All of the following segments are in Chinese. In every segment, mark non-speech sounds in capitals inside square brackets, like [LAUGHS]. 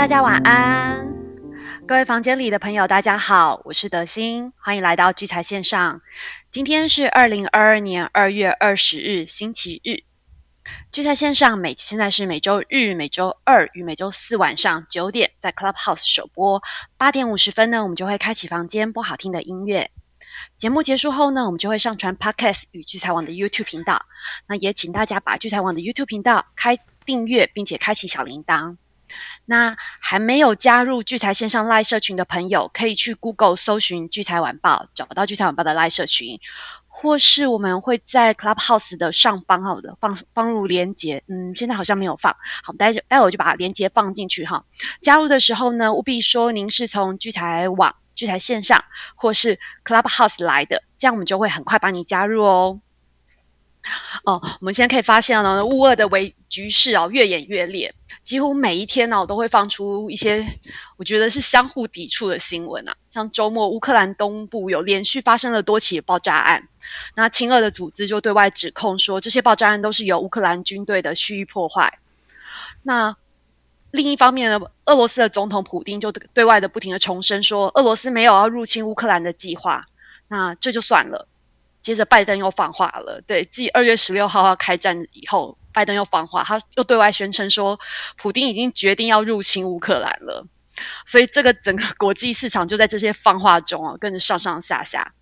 大家晚安，各位房间里的朋友，大家好，我是德心，欢迎来到聚财线上。今天是二零二二年二月二十日，星期日。聚财线上每现在是每周日、每周二与每周四晚上九点在 Clubhouse 首播，八点五十分呢，我们就会开启房间播好听的音乐。节目结束后呢，我们就会上传 Podcast 与聚财网的 YouTube 频道。那也请大家把聚财网的 YouTube 频道开订阅，并且开启小铃铛。那还没有加入聚财线上 Live 社群的朋友，可以去 Google 搜寻聚财晚报，找到聚财晚报的 Live 社群，或是我们会在 Clubhouse 的上方好的放放入连接。嗯，现在好像没有放好，待待会我就把连接放进去哈。加入的时候呢，务必说您是从聚财网、聚财线上或是 Clubhouse 来的，这样我们就会很快把你加入哦。哦，我们现在可以发现呢，乌俄的危局势哦越演越烈，几乎每一天呢都会放出一些我觉得是相互抵触的新闻啊。像周末乌克兰东部有连续发生了多起爆炸案，那亲俄的组织就对外指控说这些爆炸案都是由乌克兰军队的蓄意破坏。那另一方面呢，俄罗斯的总统普京就对外的不停的重申说俄罗斯没有要入侵乌克兰的计划。那这就算了。接着，拜登又放话了。对，继二月十六号要开战以后，拜登又放话，他又对外宣称说，普京已经决定要入侵乌克兰了。所以，这个整个国际市场就在这些放话中啊，跟着上上下下。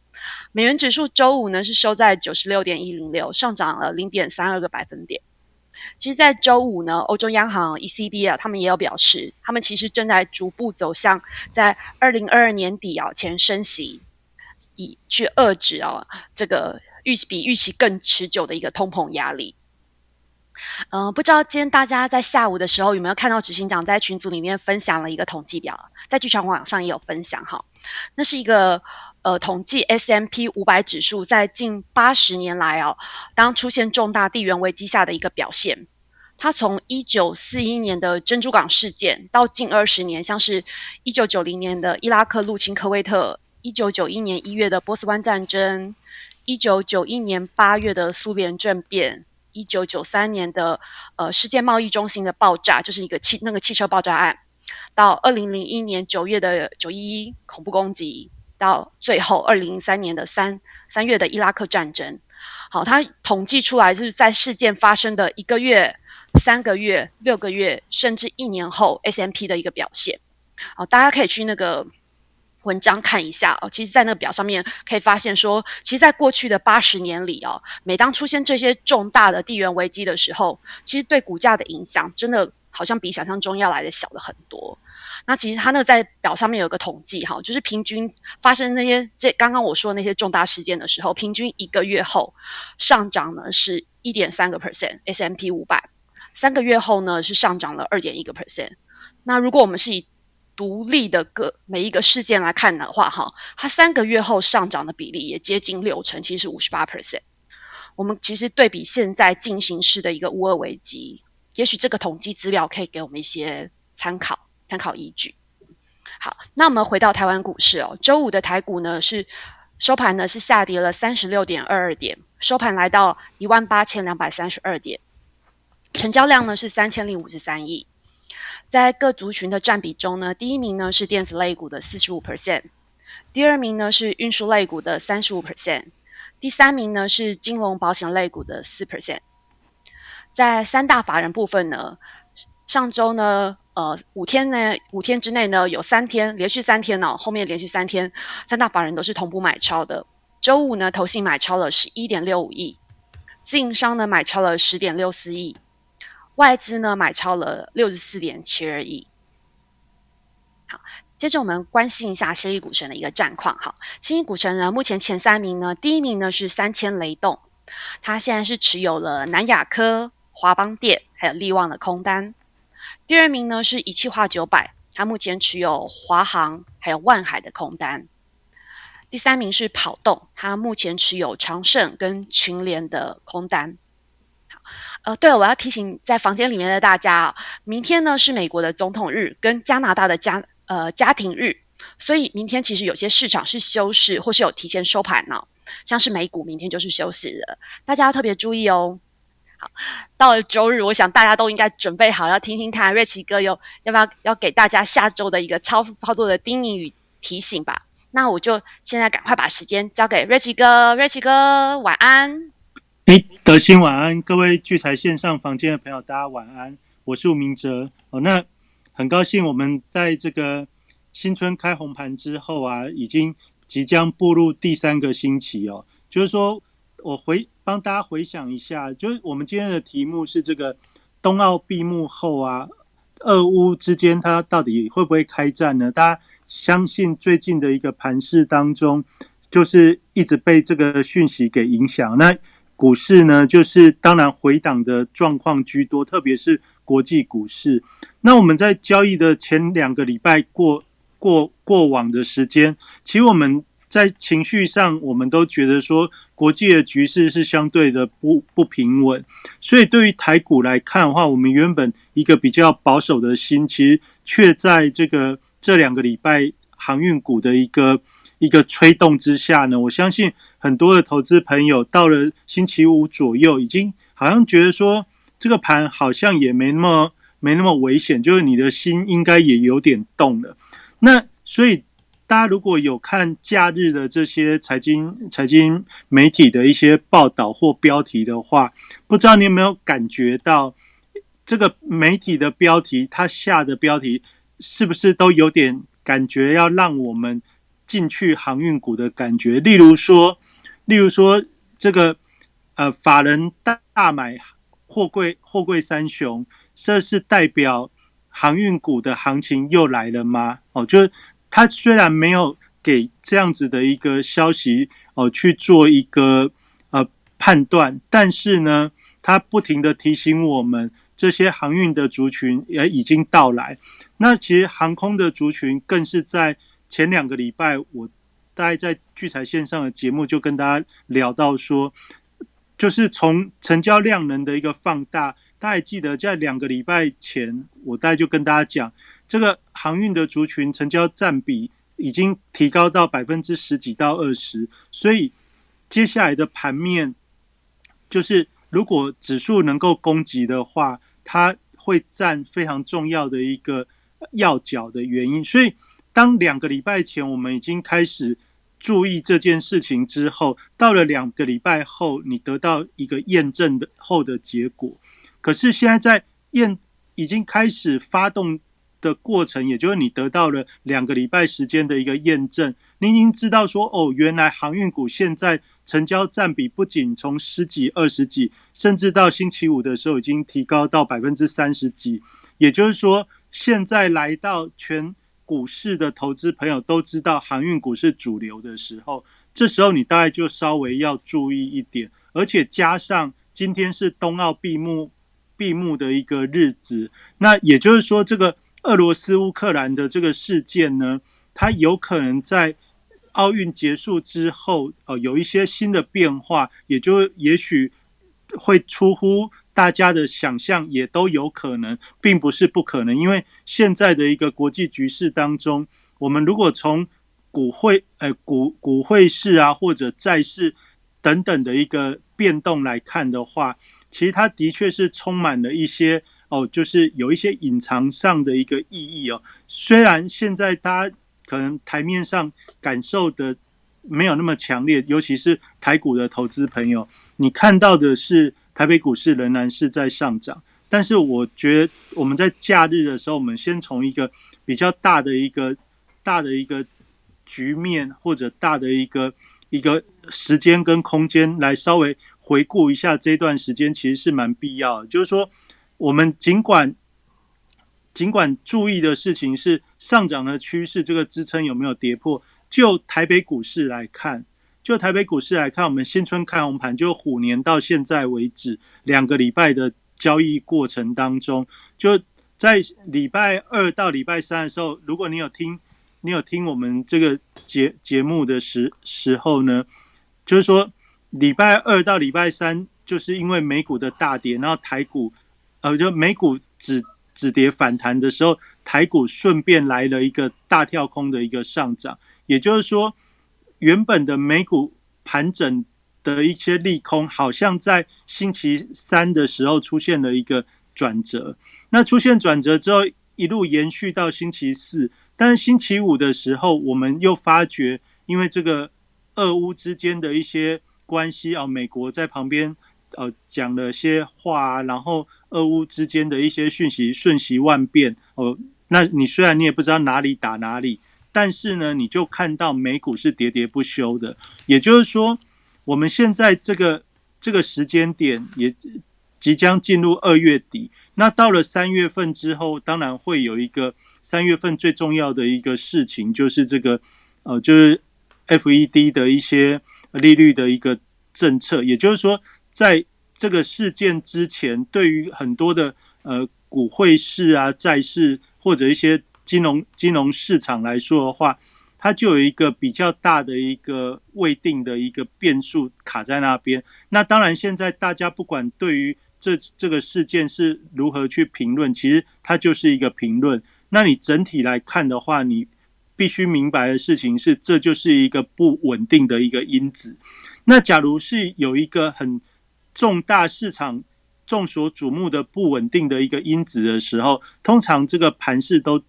美元指数周五呢是收在九十六点一零六，上涨了零点三二个百分点。其实，在周五呢，欧洲央行 ECB 啊，他们也有表示，他们其实正在逐步走向在二零二二年底啊前升息。以去遏制啊，这个预期比预期更持久的一个通膨压力。嗯，不知道今天大家在下午的时候有没有看到执行长在群组里面分享了一个统计表，在剧场网上也有分享哈。那是一个呃统计 S M P 五百指数在近八十年来哦，当出现重大地缘危机下的一个表现。它从一九四一年的珍珠港事件到近二十年，像是一九九零年的伊拉克入侵科威特。一九九一年一月的波斯湾战争，一九九一年八月的苏联政变，一九九三年的呃世界贸易中心的爆炸，就是一个汽那个汽车爆炸案，到二零零一年九月的九一一恐怖攻击，到最后二零零三年的三三月的伊拉克战争。好，它统计出来就是在事件发生的一个月、三个月、六个月，甚至一年后 S M P 的一个表现。好，大家可以去那个。文章看一下哦，其实，在那个表上面可以发现说，其实，在过去的八十年里哦，每当出现这些重大的地缘危机的时候，其实对股价的影响真的好像比想象中要来的小了很多。那其实它那个在表上面有个统计哈，就是平均发生那些这刚刚我说的那些重大事件的时候，平均一个月后上涨呢是一点三个 percent S M P 五百，三个月后呢是上涨了二点一个 percent。那如果我们是以独立的个每一个事件来看的话，哈，它三个月后上涨的比例也接近六成，其实是五十八 percent。我们其实对比现在进行式的一个乌二危机，也许这个统计资料可以给我们一些参考参考依据。好，那我们回到台湾股市哦，周五的台股呢是收盘呢是下跌了三十六点二二点，收盘来到一万八千两百三十二点，成交量呢是三千零五十三亿。在各族群的占比中呢，第一名呢是电子类股的四十五 percent，第二名呢是运输类股的三十五 percent，第三名呢是金融保险类股的四 percent。在三大法人部分呢，上周呢，呃，五天呢，五天之内呢，有三天连续三天呢，后面连续三天，三大法人都是同步买超的。周五呢，投信买超了十一点六五亿，自营商呢买超了十点六四亿。外资呢买超了六十四点七二亿。好，接着我们关心一下新一股神的一个战况。好，新一股神呢，目前前三名呢，第一名呢是三千雷动，他现在是持有了南亚科、华邦电还有利旺的空单。第二名呢是一汽化九百，他目前持有华航还有万海的空单。第三名是跑动，他目前持有长盛跟群联的空单。呃，对了，我要提醒在房间里面的大家啊，明天呢是美国的总统日跟加拿大的家呃家庭日，所以明天其实有些市场是休市或是有提前收盘呢，像是美股明天就是休息的，大家要特别注意哦。好，到了周日，我想大家都应该准备好要听听看瑞奇哥有要不要要给大家下周的一个操操作的叮咛与提醒吧。那我就现在赶快把时间交给瑞奇哥，瑞奇哥晚安。哎，德兴晚安，各位聚财线上房间的朋友，大家晚安。我是吴明哲哦，那很高兴我们在这个新春开红盘之后啊，已经即将步入第三个星期哦，就是说。我回帮大家回想一下，就是我们今天的题目是这个冬奥闭幕后啊，俄乌之间它到底会不会开战呢？大家相信最近的一个盘势当中，就是一直被这个讯息给影响。那股市呢，就是当然回档的状况居多，特别是国际股市。那我们在交易的前两个礼拜过过过往的时间，其实我们。在情绪上，我们都觉得说国际的局势是相对的不不平稳，所以对于台股来看的话，我们原本一个比较保守的心，其实却在这个这两个礼拜航运股的一个一个吹动之下呢，我相信很多的投资朋友到了星期五左右，已经好像觉得说这个盘好像也没那么没那么危险，就是你的心应该也有点动了。那所以。大家如果有看假日的这些财经财经媒体的一些报道或标题的话，不知道你有没有感觉到这个媒体的标题，它下的标题是不是都有点感觉要让我们进去航运股的感觉？例如说，例如说这个呃法人大买货柜货柜三雄，这是代表航运股的行情又来了吗？哦，就是。他虽然没有给这样子的一个消息哦去做一个呃判断，但是呢，他不停的提醒我们，这些航运的族群也已经到来。那其实航空的族群更是在前两个礼拜，我大概在聚财线上的节目就跟大家聊到说，就是从成交量能的一个放大，大家记得在两个礼拜前，我大概就跟大家讲。这个航运的族群成交占比已经提高到百分之十几到二十，所以接下来的盘面就是，如果指数能够攻击的话，它会占非常重要的一个要角的原因。所以，当两个礼拜前我们已经开始注意这件事情之后，到了两个礼拜后，你得到一个验证的后的结果。可是现在在验已经开始发动。的过程，也就是你得到了两个礼拜时间的一个验证，你已经知道说，哦，原来航运股现在成交占比不仅从十几、二十几，甚至到星期五的时候已经提高到百分之三十几。也就是说，现在来到全股市的投资朋友都知道航运股是主流的时候，这时候你大概就稍微要注意一点，而且加上今天是冬奥闭幕闭幕的一个日子，那也就是说这个。俄罗斯乌克兰的这个事件呢，它有可能在奥运结束之后，呃，有一些新的变化，也就也许会出乎大家的想象，也都有可能，并不是不可能。因为现在的一个国际局势当中，我们如果从股汇、呃股股汇市啊，或者债市等等的一个变动来看的话，其实它的确是充满了一些。哦，就是有一些隐藏上的一个意义哦。虽然现在大家可能台面上感受的没有那么强烈，尤其是台股的投资朋友，你看到的是台北股市仍然是在上涨。但是我觉得我们在假日的时候，我们先从一个比较大的一个大的一个局面，或者大的一个一个时间跟空间来稍微回顾一下这段时间，其实是蛮必要的。就是说。我们尽管尽管注意的事情是上涨的趋势，这个支撑有没有跌破？就台北股市来看，就台北股市来看，我们新春开红盘，就虎年到现在为止两个礼拜的交易过程当中，就在礼拜二到礼拜三的时候，如果你有听你有听我们这个节节目的时时候呢，就是说礼拜二到礼拜三，就是因为美股的大跌，然后台股。呃，就美股止止跌反弹的时候，台股顺便来了一个大跳空的一个上涨，也就是说，原本的美股盘整的一些利空，好像在星期三的时候出现了一个转折。那出现转折之后，一路延续到星期四，但是星期五的时候，我们又发觉，因为这个俄乌之间的一些关系啊，美国在旁边呃讲了些话，然后俄乌之间的一些讯息瞬息万变哦。那你虽然你也不知道哪里打哪里，但是呢，你就看到美股是喋喋不休的。也就是说，我们现在这个这个时间点也即将进入二月底。那到了三月份之后，当然会有一个三月份最重要的一个事情，就是这个呃，就是 F E D 的一些利率的一个政策。也就是说，在这个事件之前，对于很多的呃股汇市啊、债市或者一些金融金融市场来说的话，它就有一个比较大的一个未定的一个变数卡在那边。那当然，现在大家不管对于这这个事件是如何去评论？其实它就是一个评论。那你整体来看的话，你必须明白的事情是，这就是一个不稳定的一个因子。那假如是有一个很重大市场众所瞩目的不稳定的一个因子的时候，通常这个盘势都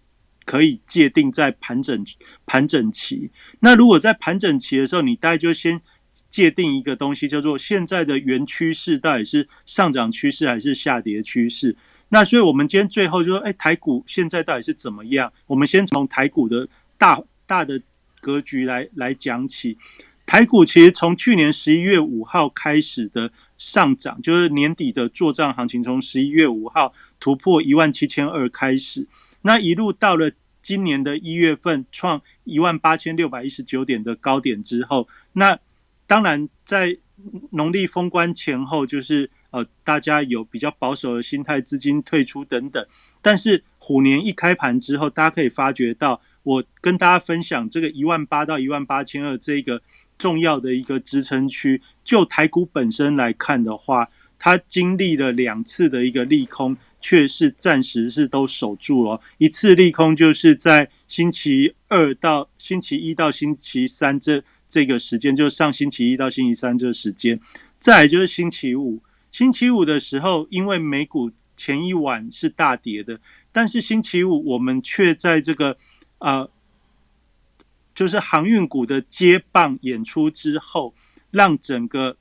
可以界定在盘整盘整期。那如果在盘整期的时候，你大概就先。界定一个东西叫做现在的原趋势到底是上涨趋势还是下跌趋势？那所以我们今天最后就说，哎，台股现在到底是怎么样？我们先从台股的大大的格局来来讲起。台股其实从去年十一月五号开始的上涨，就是年底的做账行情，从十一月五号突破一万七千二开始，那一路到了今年的一月份创一万八千六百一十九点的高点之后，那当然，在农历封关前后，就是呃，大家有比较保守的心态，资金退出等等。但是虎年一开盘之后，大家可以发觉到，我跟大家分享这个一万八到一万八千二这个重要的一个支撑区。就台股本身来看的话，它经历了两次的一个利空，却是暂时是都守住了。一次利空就是在星期二到星期一到星期三这。这个时间就是上星期一到星期三这个时间，再来就是星期五。星期五的时候，因为美股前一晚是大跌的，但是星期五我们却在这个呃，就是航运股的接棒演出之后，让整个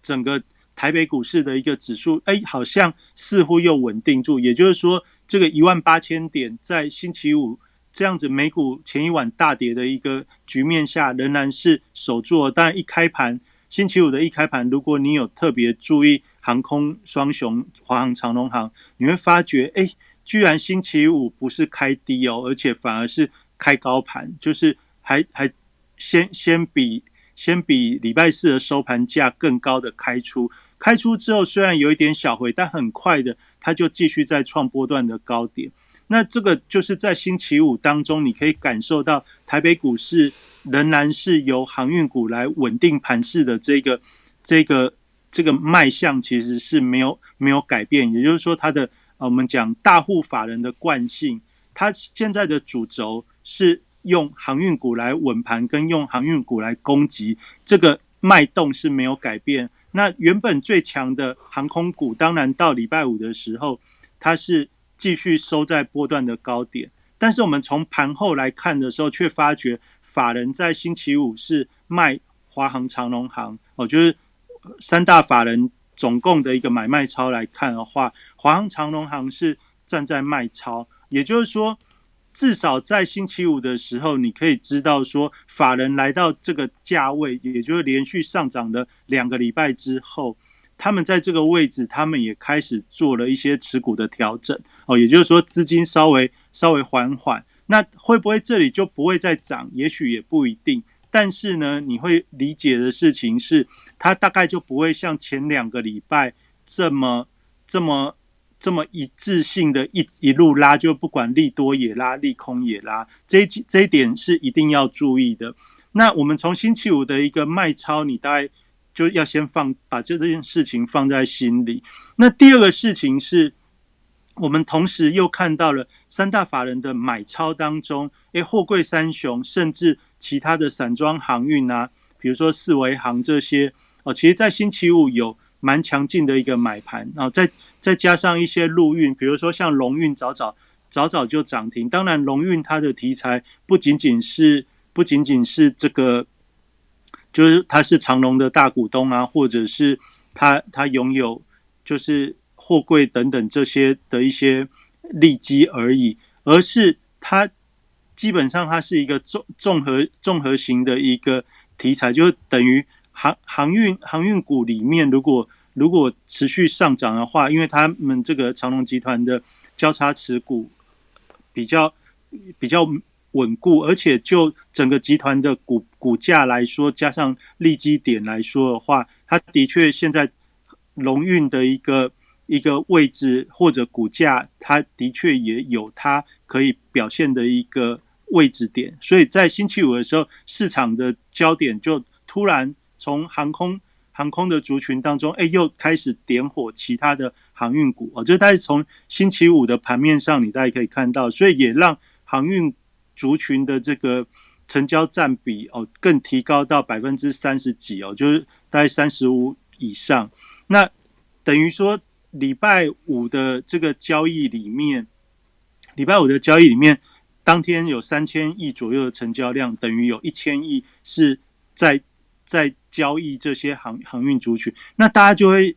整个台北股市的一个指数，哎，好像似乎又稳定住。也就是说，这个一万八千点在星期五。这样子，美股前一晚大跌的一个局面下，仍然是守住。但一开盘，星期五的一开盘，如果你有特别注意航空双雄华航、长龙航，你会发觉，哎，居然星期五不是开低哦，而且反而是开高盘，就是还还先先比先比礼拜四的收盘价更高的开出。开出之后，虽然有一点小回，但很快的，它就继续在创波段的高点。那这个就是在星期五当中，你可以感受到台北股市仍然是由航运股来稳定盘势的这个这个这个卖相，其实是没有没有改变。也就是说，它的我们讲大户法人的惯性，它现在的主轴是用航运股来稳盘，跟用航运股来攻击，这个脉动是没有改变。那原本最强的航空股，当然到礼拜五的时候，它是。继续收在波段的高点，但是我们从盘后来看的时候，却发觉法人在星期五是卖华航、长龙航哦，就是三大法人总共的一个买卖超来看的话，华航、长龙航是站在卖超，也就是说，至少在星期五的时候，你可以知道说，法人来到这个价位，也就是连续上涨的两个礼拜之后。他们在这个位置，他们也开始做了一些持股的调整哦，也就是说资金稍微稍微缓缓，那会不会这里就不会再涨？也许也不一定。但是呢，你会理解的事情是，它大概就不会像前两个礼拜这么这么这么一致性的一一路拉，就不管利多也拉，利空也拉。这一这一点是一定要注意的。那我们从星期五的一个卖超，你大概。就要先放把这件事情放在心里。那第二个事情是，我们同时又看到了三大法人的买超当中，诶，货柜三雄甚至其他的散装航运啊，比如说四维航这些，哦，其实，在星期五有蛮强劲的一个买盘，然后再再加上一些陆运，比如说像龙运早早早早就涨停。当然，龙运它的题材不仅仅是不仅仅是这个，就是它是长隆的大股东啊，或者是它它拥有就是货柜等等这些的一些利基而已，而是它基本上它是一个综综合综合型的一个题材，就等于。航航运航运股里面，如果如果持续上涨的话，因为他们这个长隆集团的交叉持股比较比较稳固，而且就整个集团的股股价来说，加上利基点来说的话，它的确现在龙运的一个一个位置或者股价，它的确也有它可以表现的一个位置点，所以在星期五的时候，市场的焦点就突然。从航空航空的族群当中，哎，又开始点火其他的航运股啊，这大概从星期五的盘面上，你大家可以看到，所以也让航运族群的这个成交占比哦，更提高到百分之三十几哦，就是大概三十五以上。那等于说礼拜五的这个交易里面，礼拜五的交易里面，当天有三千亿左右的成交量，等于有一千亿是在。在交易这些航航运族群，那大家就会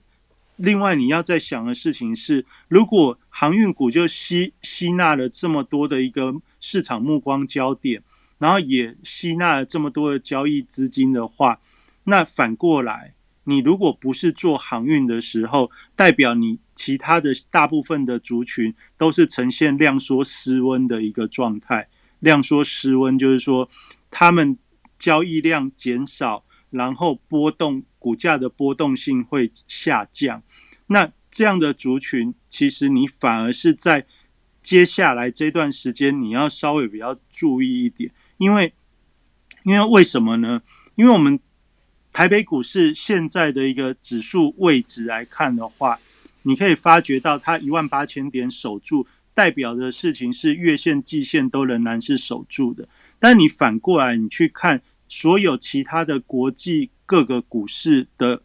另外你要在想的事情是，如果航运股就吸吸纳了这么多的一个市场目光焦点，然后也吸纳了这么多的交易资金的话，那反过来，你如果不是做航运的时候，代表你其他的大部分的族群都是呈现量缩失温的一个状态。量缩失温就是说，他们交易量减少。然后波动股价的波动性会下降，那这样的族群，其实你反而是在接下来这段时间，你要稍微比较注意一点，因为因为为什么呢？因为我们台北股市现在的一个指数位置来看的话，你可以发觉到它一万八千点守住，代表的事情是月线、季线都仍然是守住的，但你反过来你去看。所有其他的国际各个股市的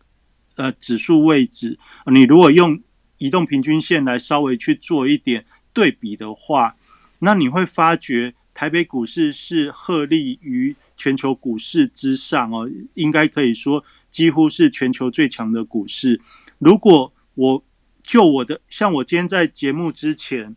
呃指数位置，你如果用移动平均线来稍微去做一点对比的话，那你会发觉台北股市是鹤立于全球股市之上哦，应该可以说几乎是全球最强的股市。如果我就我的，像我今天在节目之前，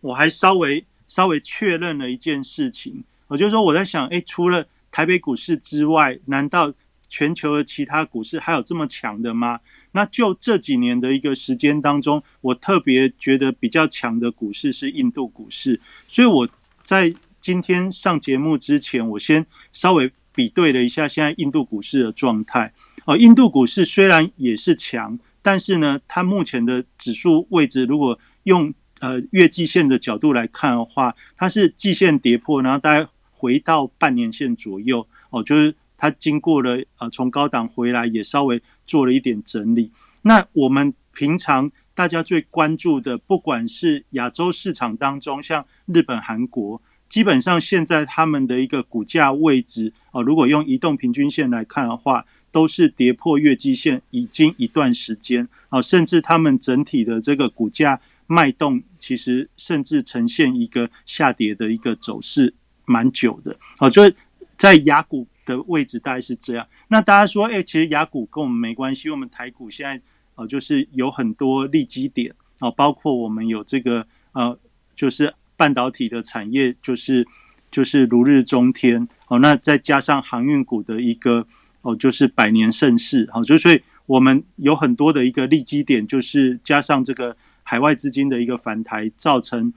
我还稍微稍微确认了一件事情。我就说我在想，哎，除了台北股市之外，难道全球的其他股市还有这么强的吗？那就这几年的一个时间当中，我特别觉得比较强的股市是印度股市。所以我在今天上节目之前，我先稍微比对了一下现在印度股市的状态。哦，印度股市虽然也是强，但是呢，它目前的指数位置，如果用呃月季线的角度来看的话，它是季线跌破，然后大概。回到半年线左右哦，就是它经过了呃从高档回来，也稍微做了一点整理。那我们平常大家最关注的，不管是亚洲市场当中，像日本、韩国，基本上现在他们的一个股价位置哦，如果用移动平均线来看的话，都是跌破月季线已经一段时间啊，甚至他们整体的这个股价脉动，其实甚至呈现一个下跌的一个走势。蛮久的，哦，就是在雅股的位置大概是这样。那大家说，哎，其实雅股跟我们没关系，我们台股现在哦，就是有很多利基点哦，包括我们有这个呃，就是半导体的产业，就是就是如日中天哦。那再加上航运股的一个哦，就是百年盛世，好，就所以我们有很多的一个利基点，就是加上这个海外资金的一个反台，造成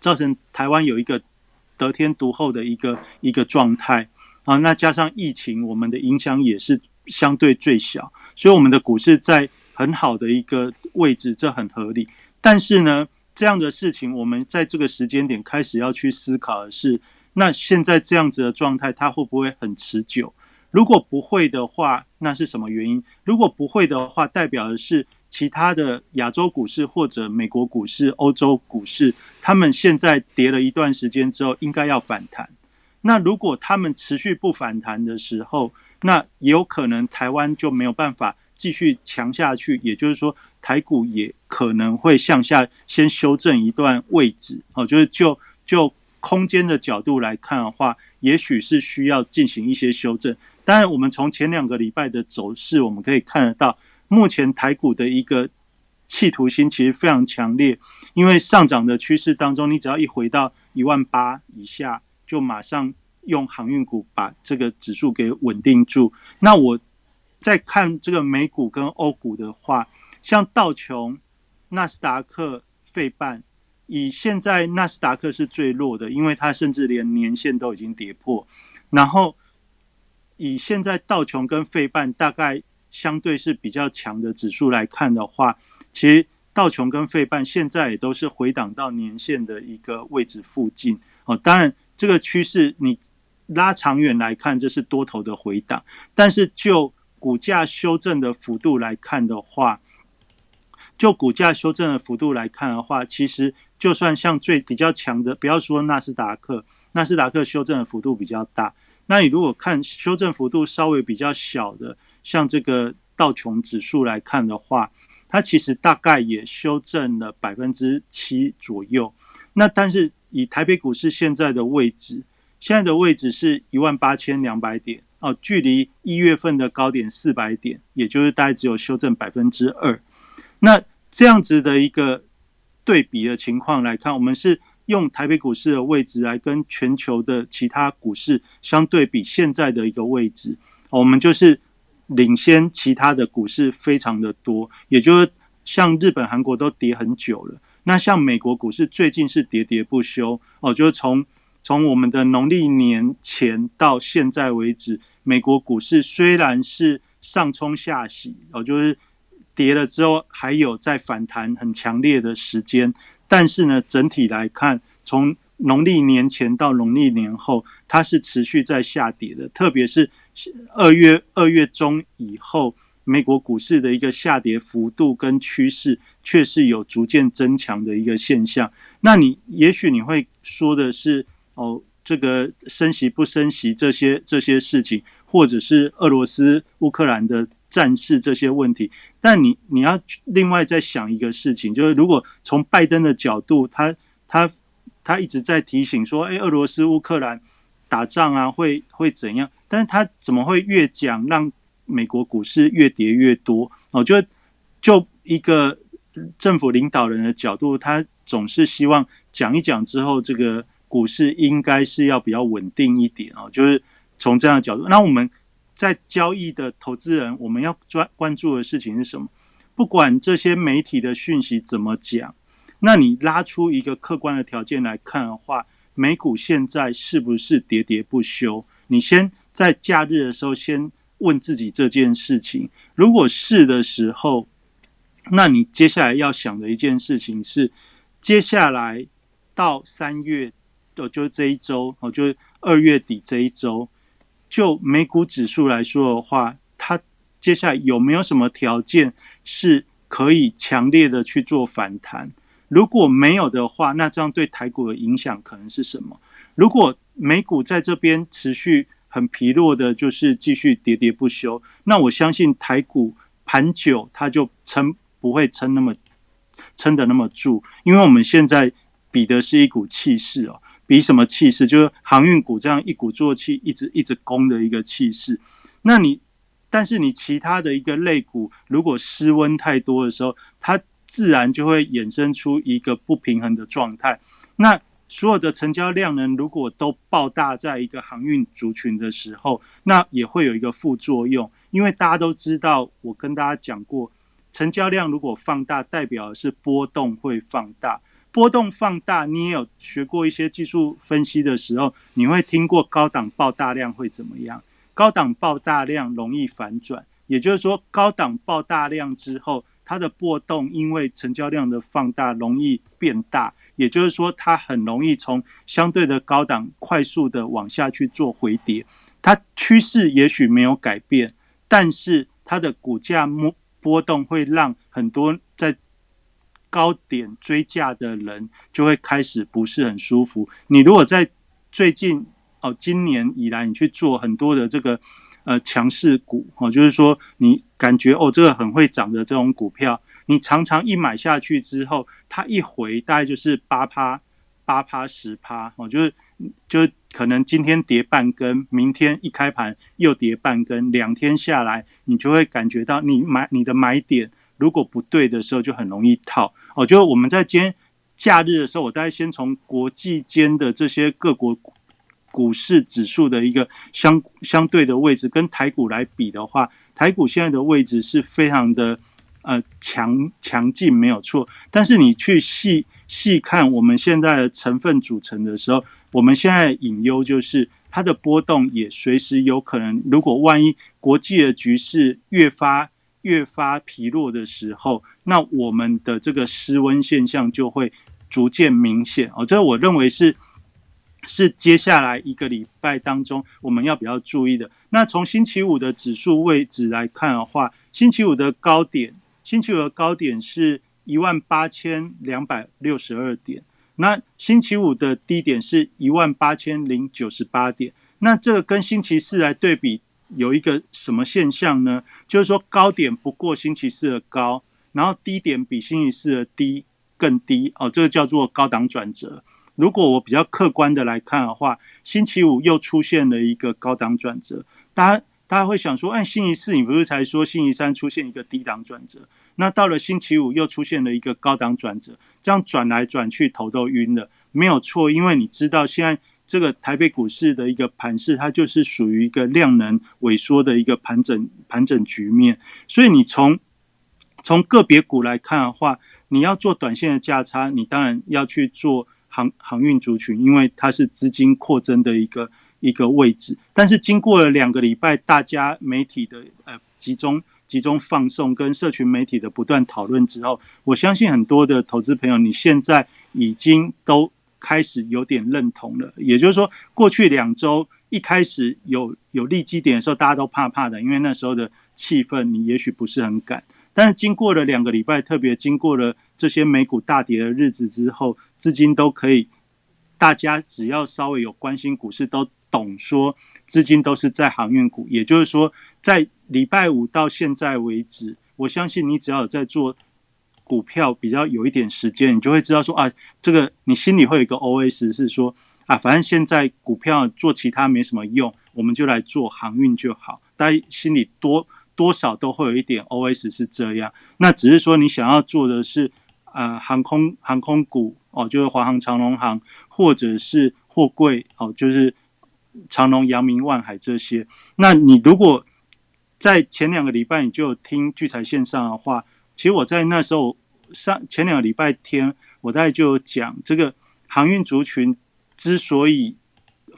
造成台湾有一个。得天独厚的一个一个状态啊，那加上疫情，我们的影响也是相对最小，所以我们的股市在很好的一个位置，这很合理。但是呢，这样的事情，我们在这个时间点开始要去思考的是，那现在这样子的状态，它会不会很持久？如果不会的话，那是什么原因？如果不会的话，代表的是。其他的亚洲股市或者美国股市、欧洲股市，他们现在跌了一段时间之后，应该要反弹。那如果他们持续不反弹的时候，那也有可能台湾就没有办法继续强下去，也就是说台股也可能会向下先修正一段位置哦，就是就就空间的角度来看的话，也许是需要进行一些修正。当然，我们从前两个礼拜的走势，我们可以看得到，目前台股的一个企图心其实非常强烈，因为上涨的趋势当中，你只要一回到一万八以下，就马上用航运股把这个指数给稳定住。那我在看这个美股跟欧股的话，像道琼、纳斯达克、费半，以现在纳斯达克是最弱的，因为它甚至连年线都已经跌破，然后。以现在道琼跟费半大概相对是比较强的指数来看的话，其实道琼跟费半现在也都是回档到年线的一个位置附近哦。当然，这个趋势你拉长远来看，这是多头的回档，但是就股价修正的幅度来看的话，就股价修正的幅度来看的话，其实就算像最比较强的，不要说纳斯达克，纳斯达克修正的幅度比较大。那你如果看修正幅度稍微比较小的，像这个道琼指数来看的话，它其实大概也修正了百分之七左右。那但是以台北股市现在的位置，现在的位置是一万八千两百点哦，距离一月份的高点四百点，也就是大概只有修正百分之二。那这样子的一个对比的情况来看，我们是。用台北股市的位置来跟全球的其他股市相对比，现在的一个位置，我们就是领先其他的股市非常的多。也就是像日本、韩国都跌很久了，那像美国股市最近是喋喋不休哦，就是从从我们的农历年前到现在为止，美国股市虽然是上冲下洗哦，就是跌了之后还有在反弹很强烈的时间。但是呢，整体来看，从农历年前到农历年后，它是持续在下跌的。特别是二月二月中以后，美国股市的一个下跌幅度跟趋势，却是有逐渐增强的一个现象。那你也许你会说的是，哦，这个升息不升息这些这些事情，或者是俄罗斯乌克兰的。战事这些问题，但你你要另外再想一个事情，就是如果从拜登的角度，他他他一直在提醒说，哎，俄罗斯乌克兰打仗啊，会会怎样？但是他怎么会越讲，让美国股市越跌越多？我觉得就一个政府领导人的角度，他总是希望讲一讲之后，这个股市应该是要比较稳定一点哦，就是从这样的角度，那我们。在交易的投资人，我们要专关注的事情是什么？不管这些媒体的讯息怎么讲，那你拉出一个客观的条件来看的话，美股现在是不是喋喋不休？你先在假日的时候先问自己这件事情。如果是的时候，那你接下来要想的一件事情是，接下来到三月，哦，就这一周，哦，就是二月底这一周。就美股指数来说的话，它接下来有没有什么条件是可以强烈的去做反弹？如果没有的话，那这样对台股的影响可能是什么？如果美股在这边持续很疲弱的，就是继续喋喋不休，那我相信台股盘久它就撑不会撑那么撑的那么住，因为我们现在比的是一股气势哦。比什么气势？就是航运股这样一鼓作气，一直一直攻的一个气势。那你，但是你其他的一个类股，如果失温太多的时候，它自然就会衍生出一个不平衡的状态。那所有的成交量呢，如果都爆大在一个航运族群的时候，那也会有一个副作用。因为大家都知道，我跟大家讲过，成交量如果放大，代表的是波动会放大。波动放大，你也有学过一些技术分析的时候，你会听过高档爆大量会怎么样？高档爆大量容易反转，也就是说，高档爆大量之后，它的波动因为成交量的放大容易变大，也就是说，它很容易从相对的高档快速的往下去做回跌。它趋势也许没有改变，但是它的股价波波动会让很多在。高点追价的人就会开始不是很舒服。你如果在最近哦，今年以来你去做很多的这个呃强势股哦，就是说你感觉哦这个很会涨的这种股票，你常常一买下去之后，它一回大概就是八趴八趴十趴哦，就是就可能今天跌半根，明天一开盘又跌半根，两天下来你就会感觉到你买你的买点如果不对的时候就很容易套哦，就我们在今天假日的时候，我大概先从国际间的这些各国。股市指数的一个相相对的位置，跟台股来比的话，台股现在的位置是非常的呃强强劲，没有错。但是你去细细看我们现在的成分组成的时候，我们现在隐忧就是它的波动也随时有可能，如果万一国际的局势越发越发疲弱的时候，那我们的这个失温现象就会逐渐明显哦。这我认为是。是接下来一个礼拜当中我们要比较注意的。那从星期五的指数位置来看的话，星期五的高点，星期五的高点是一万八千两百六十二点，那星期五的低点是一万八千零九十八点。那这个跟星期四来对比，有一个什么现象呢？就是说高点不过星期四的高，然后低点比星期四的低更低哦，这个叫做高档转折。如果我比较客观的来看的话，星期五又出现了一个高档转折，大家大家会想说，哎，星期四你不是才说星期三出现一个低档转折？那到了星期五又出现了一个高档转折，这样转来转去头都晕了，没有错，因为你知道现在这个台北股市的一个盘势，它就是属于一个量能萎缩的一个盘整盘整局面，所以你从从个别股来看的话，你要做短线的价差，你当然要去做。航航运族群，因为它是资金扩增的一个一个位置，但是经过了两个礼拜，大家媒体的呃集中集中放送跟社群媒体的不断讨论之后，我相信很多的投资朋友，你现在已经都开始有点认同了。也就是说，过去两周一开始有有利基点的时候，大家都怕怕的，因为那时候的气氛你也许不是很敢。但是经过了两个礼拜，特别经过了这些美股大跌的日子之后，资金都可以，大家只要稍微有关心股市，都懂说资金都是在航运股。也就是说，在礼拜五到现在为止，我相信你只要有在做股票，比较有一点时间，你就会知道说啊，这个你心里会有一个 OS 是说啊，反正现在股票做其他没什么用，我们就来做航运就好。大家心里多。多少都会有一点 OS 是这样，那只是说你想要做的是呃航空航空股哦，就是华航、长龙航，或者是货柜哦，就是长龙、阳明、万海这些。那你如果在前两个礼拜你就有听聚财线上的话，其实我在那时候上前两个礼拜天，我大概就有讲这个航运族群之所以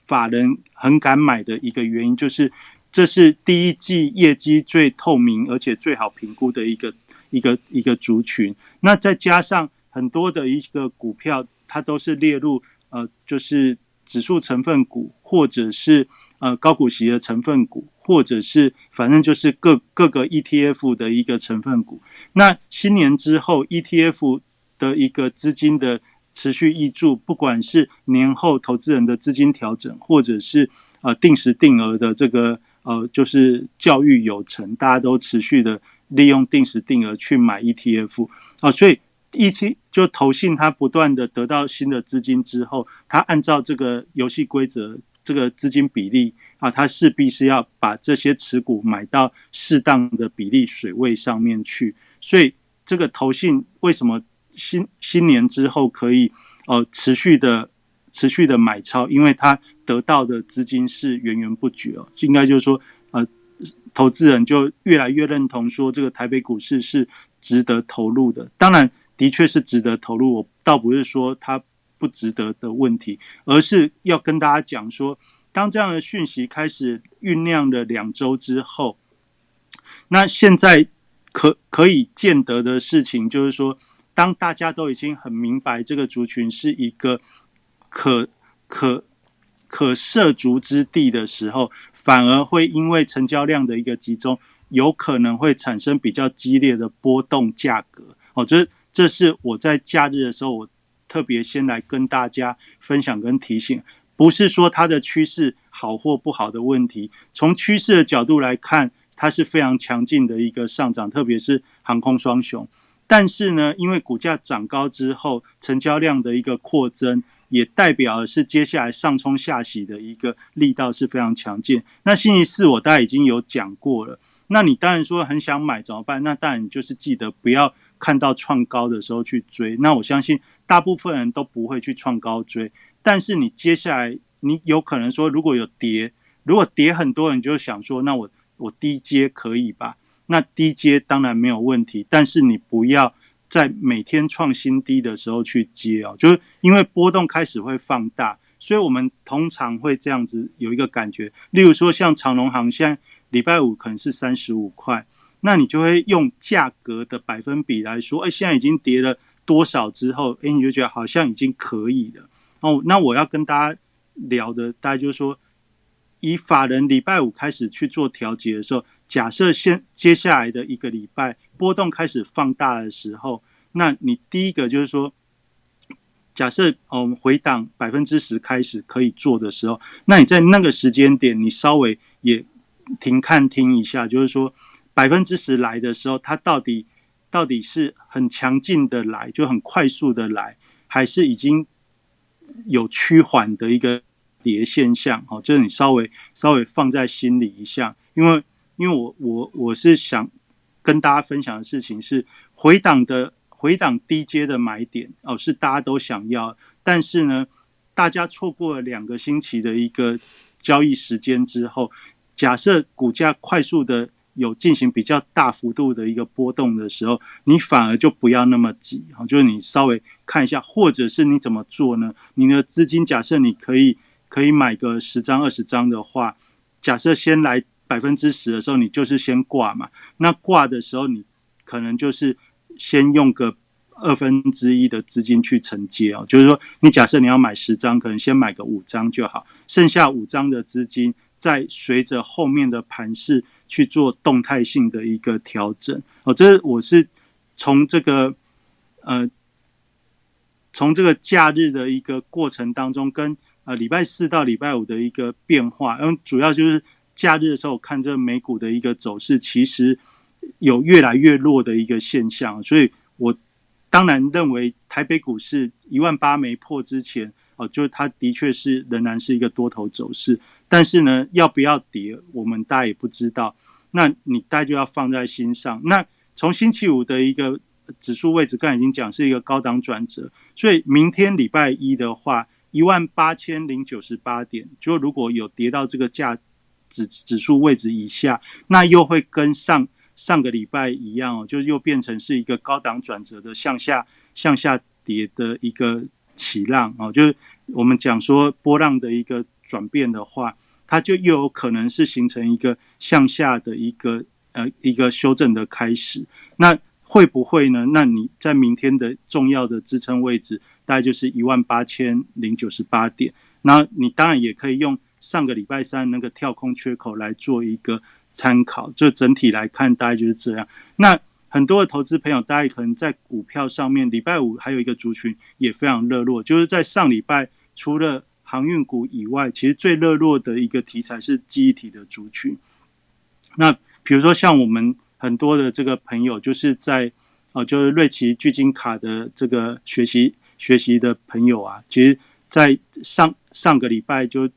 法人很敢买的一个原因，就是。这是第一季业绩最透明而且最好评估的一个一个一个族群。那再加上很多的一个股票，它都是列入呃，就是指数成分股，或者是呃高股息的成分股，或者是反正就是各各个 ETF 的一个成分股。那新年之后，ETF 的一个资金的持续挹注，不管是年后投资人的资金调整，或者是呃定时定额的这个。呃，就是教育有成，大家都持续的利用定时定额去买 ETF 啊，所以一期就投信它不断的得到新的资金之后，它按照这个游戏规则，这个资金比例啊，它势必是要把这些持股买到适当的比例水位上面去，所以这个投信为什么新新年之后可以呃持续的持续的买超，因为它。得到的资金是源源不绝哦，应该就是说，呃，投资人就越来越认同说，这个台北股市是值得投入的。当然，的确是值得投入，我倒不是说它不值得的问题，而是要跟大家讲说，当这样的讯息开始酝酿了两周之后，那现在可可以见得的事情就是说，当大家都已经很明白这个族群是一个可可。可涉足之地的时候，反而会因为成交量的一个集中，有可能会产生比较激烈的波动价格。哦，这这是我在假日的时候，我特别先来跟大家分享跟提醒。不是说它的趋势好或不好的问题。从趋势的角度来看，它是非常强劲的一个上涨，特别是航空双雄。但是呢，因为股价涨高之后，成交量的一个扩增，也代表是接下来上冲下洗的一个力道是非常强劲。那星期四我大概已经有讲过了。那你当然说很想买怎么办？那当然就是记得不要看到创高的时候去追。那我相信大部分人都不会去创高追。但是你接下来你有可能说如果有跌，如果跌很多，人就想说那我我低接可以吧？那低接当然没有问题，但是你不要在每天创新低的时候去接哦，就是因为波动开始会放大，所以我们通常会这样子有一个感觉。例如说像长隆航现在礼拜五可能是三十五块，那你就会用价格的百分比来说，哎，现在已经跌了多少之后，哎，你就觉得好像已经可以了哦。那我要跟大家聊的，大家就是说，以法人礼拜五开始去做调节的时候。假设先接下来的一个礼拜波动开始放大的时候，那你第一个就是说，假设我们回档百分之十开始可以做的时候，那你在那个时间点，你稍微也停看听一下，就是说百分之十来的时候，它到底到底是很强劲的来，就很快速的来，还是已经有趋缓的一个跌现象？哦，就是你稍微稍微放在心里一下，因为。因为我我我是想跟大家分享的事情是回档的回档低阶的买点哦，是大家都想要，但是呢，大家错过了两个星期的一个交易时间之后，假设股价快速的有进行比较大幅度的一个波动的时候，你反而就不要那么急哈，就是你稍微看一下，或者是你怎么做呢？你的资金假设你可以可以买个十张二十张的话，假设先来。百分之十的时候，你就是先挂嘛。那挂的时候，你可能就是先用个二分之一的资金去承接哦。就是说，你假设你要买十张，可能先买个五张就好，剩下五张的资金再随着后面的盘势去做动态性的一个调整哦。这我是从这个呃，从这个假日的一个过程当中，跟呃礼拜四到礼拜五的一个变化，嗯主要就是。假日的时候看这美股的一个走势，其实有越来越弱的一个现象，所以我当然认为台北股市一万八没破之前，哦，就是它的确是仍然是一个多头走势，但是呢，要不要跌，我们大家也不知道，那你大家就要放在心上。那从星期五的一个指数位置，刚才已经讲是一个高档转折，所以明天礼拜一的话，一万八千零九十八点，就如果有跌到这个价。指指数位置以下，那又会跟上上个礼拜一样哦，就又变成是一个高档转折的向下向下跌的一个起浪哦，就是我们讲说波浪的一个转变的话，它就又有可能是形成一个向下的一个呃一个修正的开始。那会不会呢？那你在明天的重要的支撑位置，大概就是一万八千零九十八点。那你当然也可以用。上个礼拜三那个跳空缺口来做一个参考，就整体来看大概就是这样。那很多的投资朋友，大家可能在股票上面，礼拜五还有一个族群也非常热络，就是在上礼拜除了航运股以外，其实最热络的一个题材是记忆体的族群。那比如说像我们很多的这个朋友，就是在哦，就是瑞奇聚金卡的这个学习学习的朋友啊，其实在上上个礼拜就。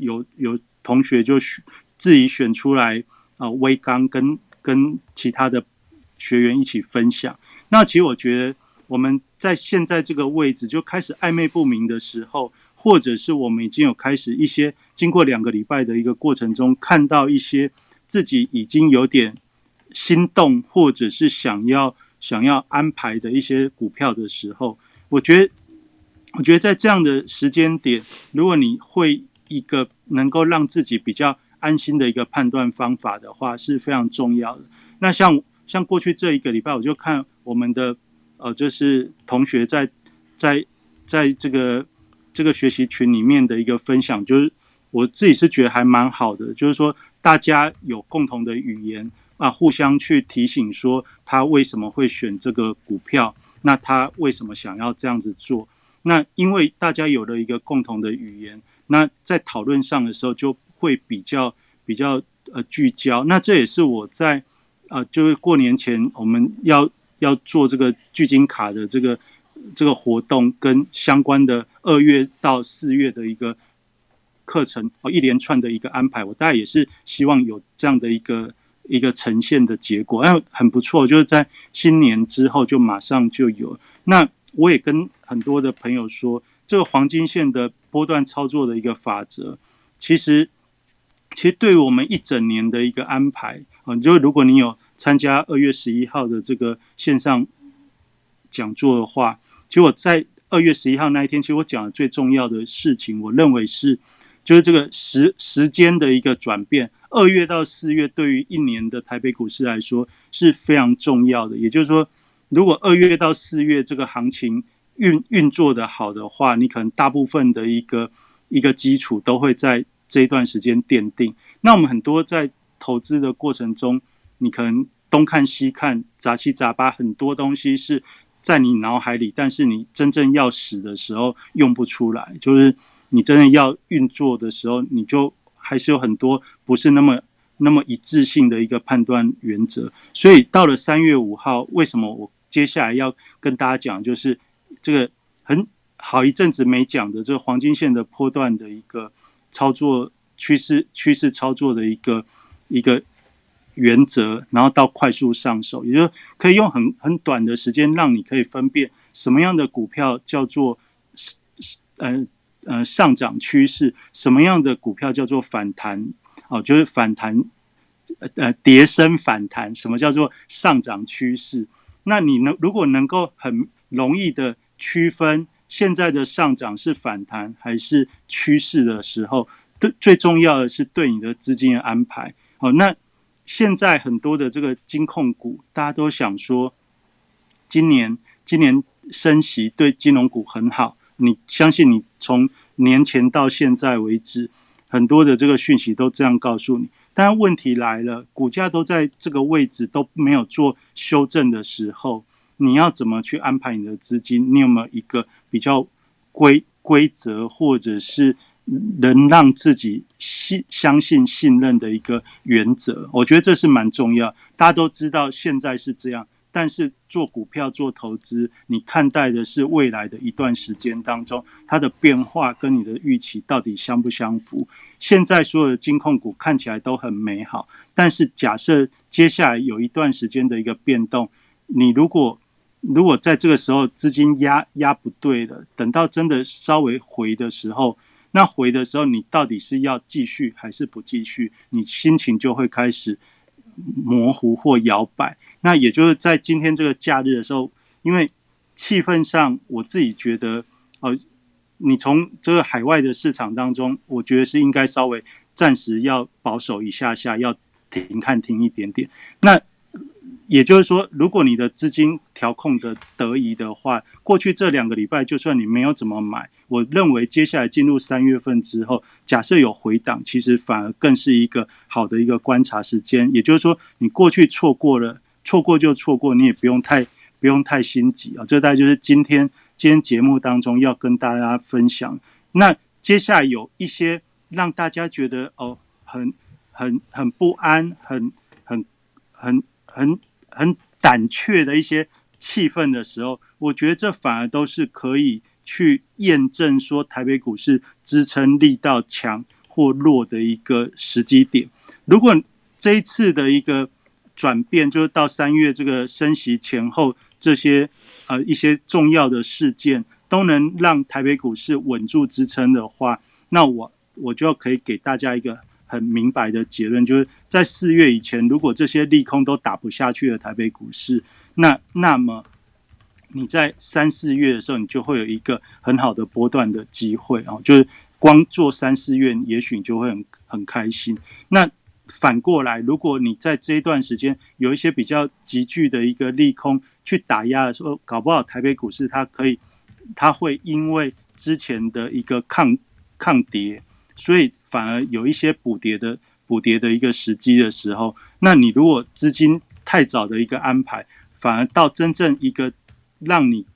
有有同学就选自己选出来啊，微钢跟跟其他的学员一起分享。那其实我觉得我们在现在这个位置就开始暧昧不明的时候，或者是我们已经有开始一些经过两个礼拜的一个过程中，看到一些自己已经有点心动，或者是想要想要安排的一些股票的时候，我觉得我觉得在这样的时间点，如果你会。一个能够让自己比较安心的一个判断方法的话是非常重要的。那像像过去这一个礼拜，我就看我们的呃，就是同学在在在这个这个学习群里面的一个分享，就是我自己是觉得还蛮好的，就是说大家有共同的语言啊，互相去提醒说他为什么会选这个股票，那他为什么想要这样子做？那因为大家有了一个共同的语言。那在讨论上的时候就会比较比较呃聚焦。那这也是我在呃就是过年前我们要要做这个聚金卡的这个这个活动跟相关的二月到四月的一个课程哦一连串的一个安排，我大概也是希望有这样的一个一个呈现的结果，哎很不错，就是在新年之后就马上就有。那我也跟很多的朋友说。这个黄金线的波段操作的一个法则，其实其实对于我们一整年的一个安排啊，就如果你有参加二月十一号的这个线上讲座的话，其实我在二月十一号那一天，其实我讲的最重要的事情，我认为是就是这个时时间的一个转变。二月到四月对于一年的台北股市来说是非常重要的。也就是说，如果二月到四月这个行情，运运作的好的话，你可能大部分的一个一个基础都会在这一段时间奠定。那我们很多在投资的过程中，你可能东看西看，杂七杂八，很多东西是在你脑海里，但是你真正要使的时候用不出来。就是你真正要运作的时候，你就还是有很多不是那么那么一致性的一个判断原则。所以到了三月五号，为什么我接下来要跟大家讲，就是。这个很好一阵子没讲的这个黄金线的波段的一个操作趋势趋势操作的一个一个原则，然后到快速上手，也就可以用很很短的时间让你可以分辨什么样的股票叫做呃呃上涨趋势，什么样的股票叫做反弹哦，就是反弹呃跌升反弹，什么叫做上涨趋势？那你能如果能够很容易的区分现在的上涨是反弹还是趋势的时候，对最重要的是对你的资金的安排。好，那现在很多的这个金控股，大家都想说，今年今年升息对金融股很好。你相信你从年前到现在为止，很多的这个讯息都这样告诉你。但问题来了，股价都在这个位置都没有做修正的时候。你要怎么去安排你的资金？你有没有一个比较规规则，或者是能让自己信相信信任的一个原则？我觉得这是蛮重要。大家都知道现在是这样，但是做股票做投资，你看待的是未来的一段时间当中它的变化跟你的预期到底相不相符？现在所有的金控股看起来都很美好，但是假设接下来有一段时间的一个变动，你如果如果在这个时候资金压压不对了，等到真的稍微回的时候，那回的时候你到底是要继续还是不继续？你心情就会开始模糊或摇摆。那也就是在今天这个假日的时候，因为气氛上，我自己觉得，呃，你从这个海外的市场当中，我觉得是应该稍微暂时要保守一下下，要停看停一点点。那。也就是说，如果你的资金调控的得宜的话，过去这两个礼拜，就算你没有怎么买，我认为接下来进入三月份之后，假设有回档，其实反而更是一个好的一个观察时间。也就是说，你过去错过了，错过就错过，你也不用太不用太心急啊。这大概就是今天今天节目当中要跟大家分享。那接下来有一些让大家觉得哦，很很很不安，很很很很。很很胆怯的一些气氛的时候，我觉得这反而都是可以去验证说台北股市支撑力道强或弱的一个时机点。如果这一次的一个转变，就是到三月这个升息前后这些呃一些重要的事件都能让台北股市稳住支撑的话，那我我就可以给大家一个。很明白的结论，就是在四月以前，如果这些利空都打不下去的台北股市，那那么你在三四月的时候，你就会有一个很好的波段的机会啊。就是光做三四月，也许你就会很很开心。那反过来，如果你在这一段时间有一些比较急剧的一个利空去打压的时候，搞不好台北股市它可以，它会因为之前的一个抗抗跌。所以反而有一些补跌的补跌的一个时机的时候，那你如果资金太早的一个安排，反而到真正一个让你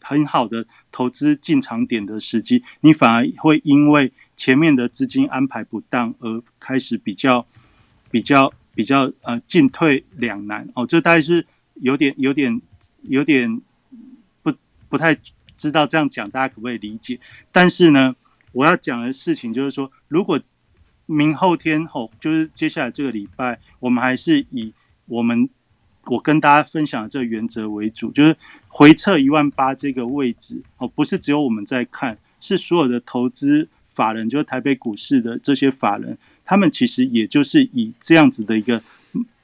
很好的投。资进场点的时机，你反而会因为前面的资金安排不当而开始比较比较比较呃进退两难哦。这大概是有点有点有点不不太知道这样讲大家可不可以理解？但是呢，我要讲的事情就是说，如果明后天后就是接下来这个礼拜，我们还是以我们。我跟大家分享的这个原则为主，就是回撤一万八这个位置哦，不是只有我们在看，是所有的投资法人，就是台北股市的这些法人，他们其实也就是以这样子的一个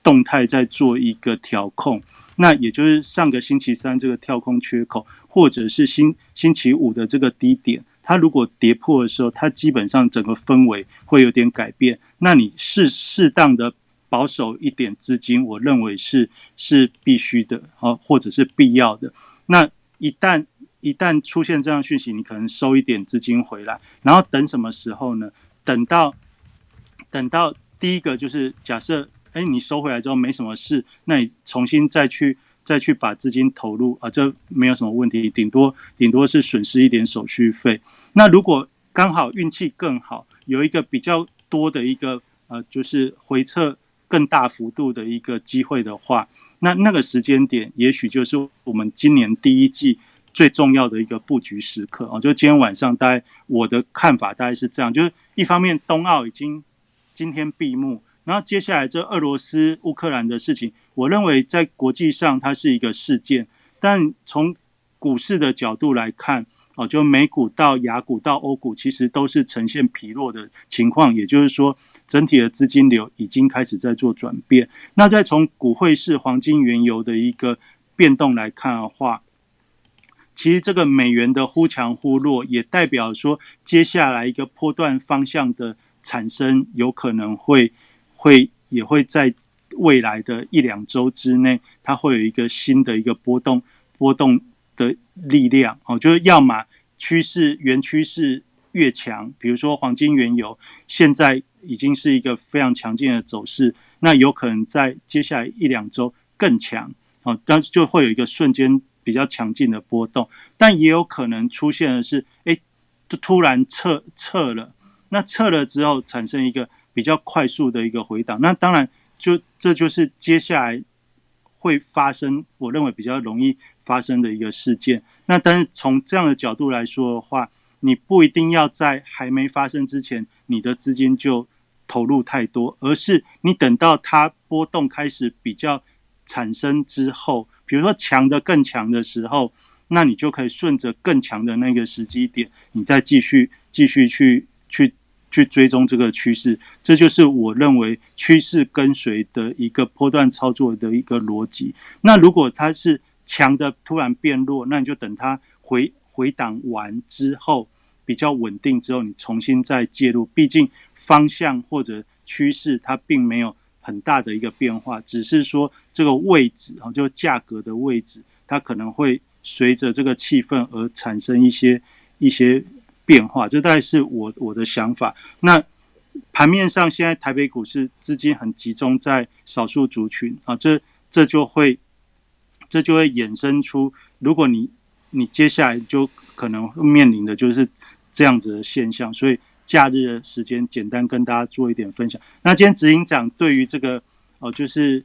动态在做一个调控。那也就是上个星期三这个跳空缺口，或者是星星期五的这个低点，它如果跌破的时候，它基本上整个氛围会有点改变。那你是适当的。保守一点资金，我认为是是必须的，哦，或者是必要的。那一旦一旦出现这样讯息，你可能收一点资金回来，然后等什么时候呢？等到等到第一个就是假设，哎，你收回来之后没什么事，那你重新再去再去把资金投入啊，这没有什么问题，顶多顶多是损失一点手续费。那如果刚好运气更好，有一个比较多的一个呃，就是回撤。更大幅度的一个机会的话，那那个时间点也许就是我们今年第一季最重要的一个布局时刻啊！就今天晚上，大概我的看法大概是这样：，就是一方面冬奥已经今天闭幕，然后接下来这俄罗斯乌克兰的事情，我认为在国际上它是一个事件，但从股市的角度来看，哦，就美股到雅股到欧股，其实都是呈现疲弱的情况，也就是说。整体的资金流已经开始在做转变。那再从股汇市、黄金、原油的一个变动来看的话，其实这个美元的忽强忽弱，也代表说接下来一个波段方向的产生，有可能会会也会在未来的一两周之内，它会有一个新的一个波动波动的力量哦，就是要么趋势原趋势越强，比如说黄金、原油现在。已经是一个非常强劲的走势，那有可能在接下来一两周更强啊，但就会有一个瞬间比较强劲的波动，但也有可能出现的是，哎，就突然撤撤了，那撤了之后产生一个比较快速的一个回档，那当然就这就是接下来会发生，我认为比较容易发生的一个事件。那但是从这样的角度来说的话，你不一定要在还没发生之前，你的资金就投入太多，而是你等到它波动开始比较产生之后，比如说强的更强的时候，那你就可以顺着更强的那个时机点，你再继续继续去去去追踪这个趋势。这就是我认为趋势跟随的一个波段操作的一个逻辑。那如果它是强的突然变弱，那你就等它回回档完之后比较稳定之后，你重新再介入。毕竟。方向或者趋势，它并没有很大的一个变化，只是说这个位置啊，就价格的位置，它可能会随着这个气氛而产生一些一些变化。这大概是我我的想法。那盘面上现在台北股市资金很集中在少数族群啊，这这就会这就会衍生出，如果你你接下来就可能面临的就是这样子的现象，所以。假日的时间，简单跟大家做一点分享。那今天执行长对于这个哦，就是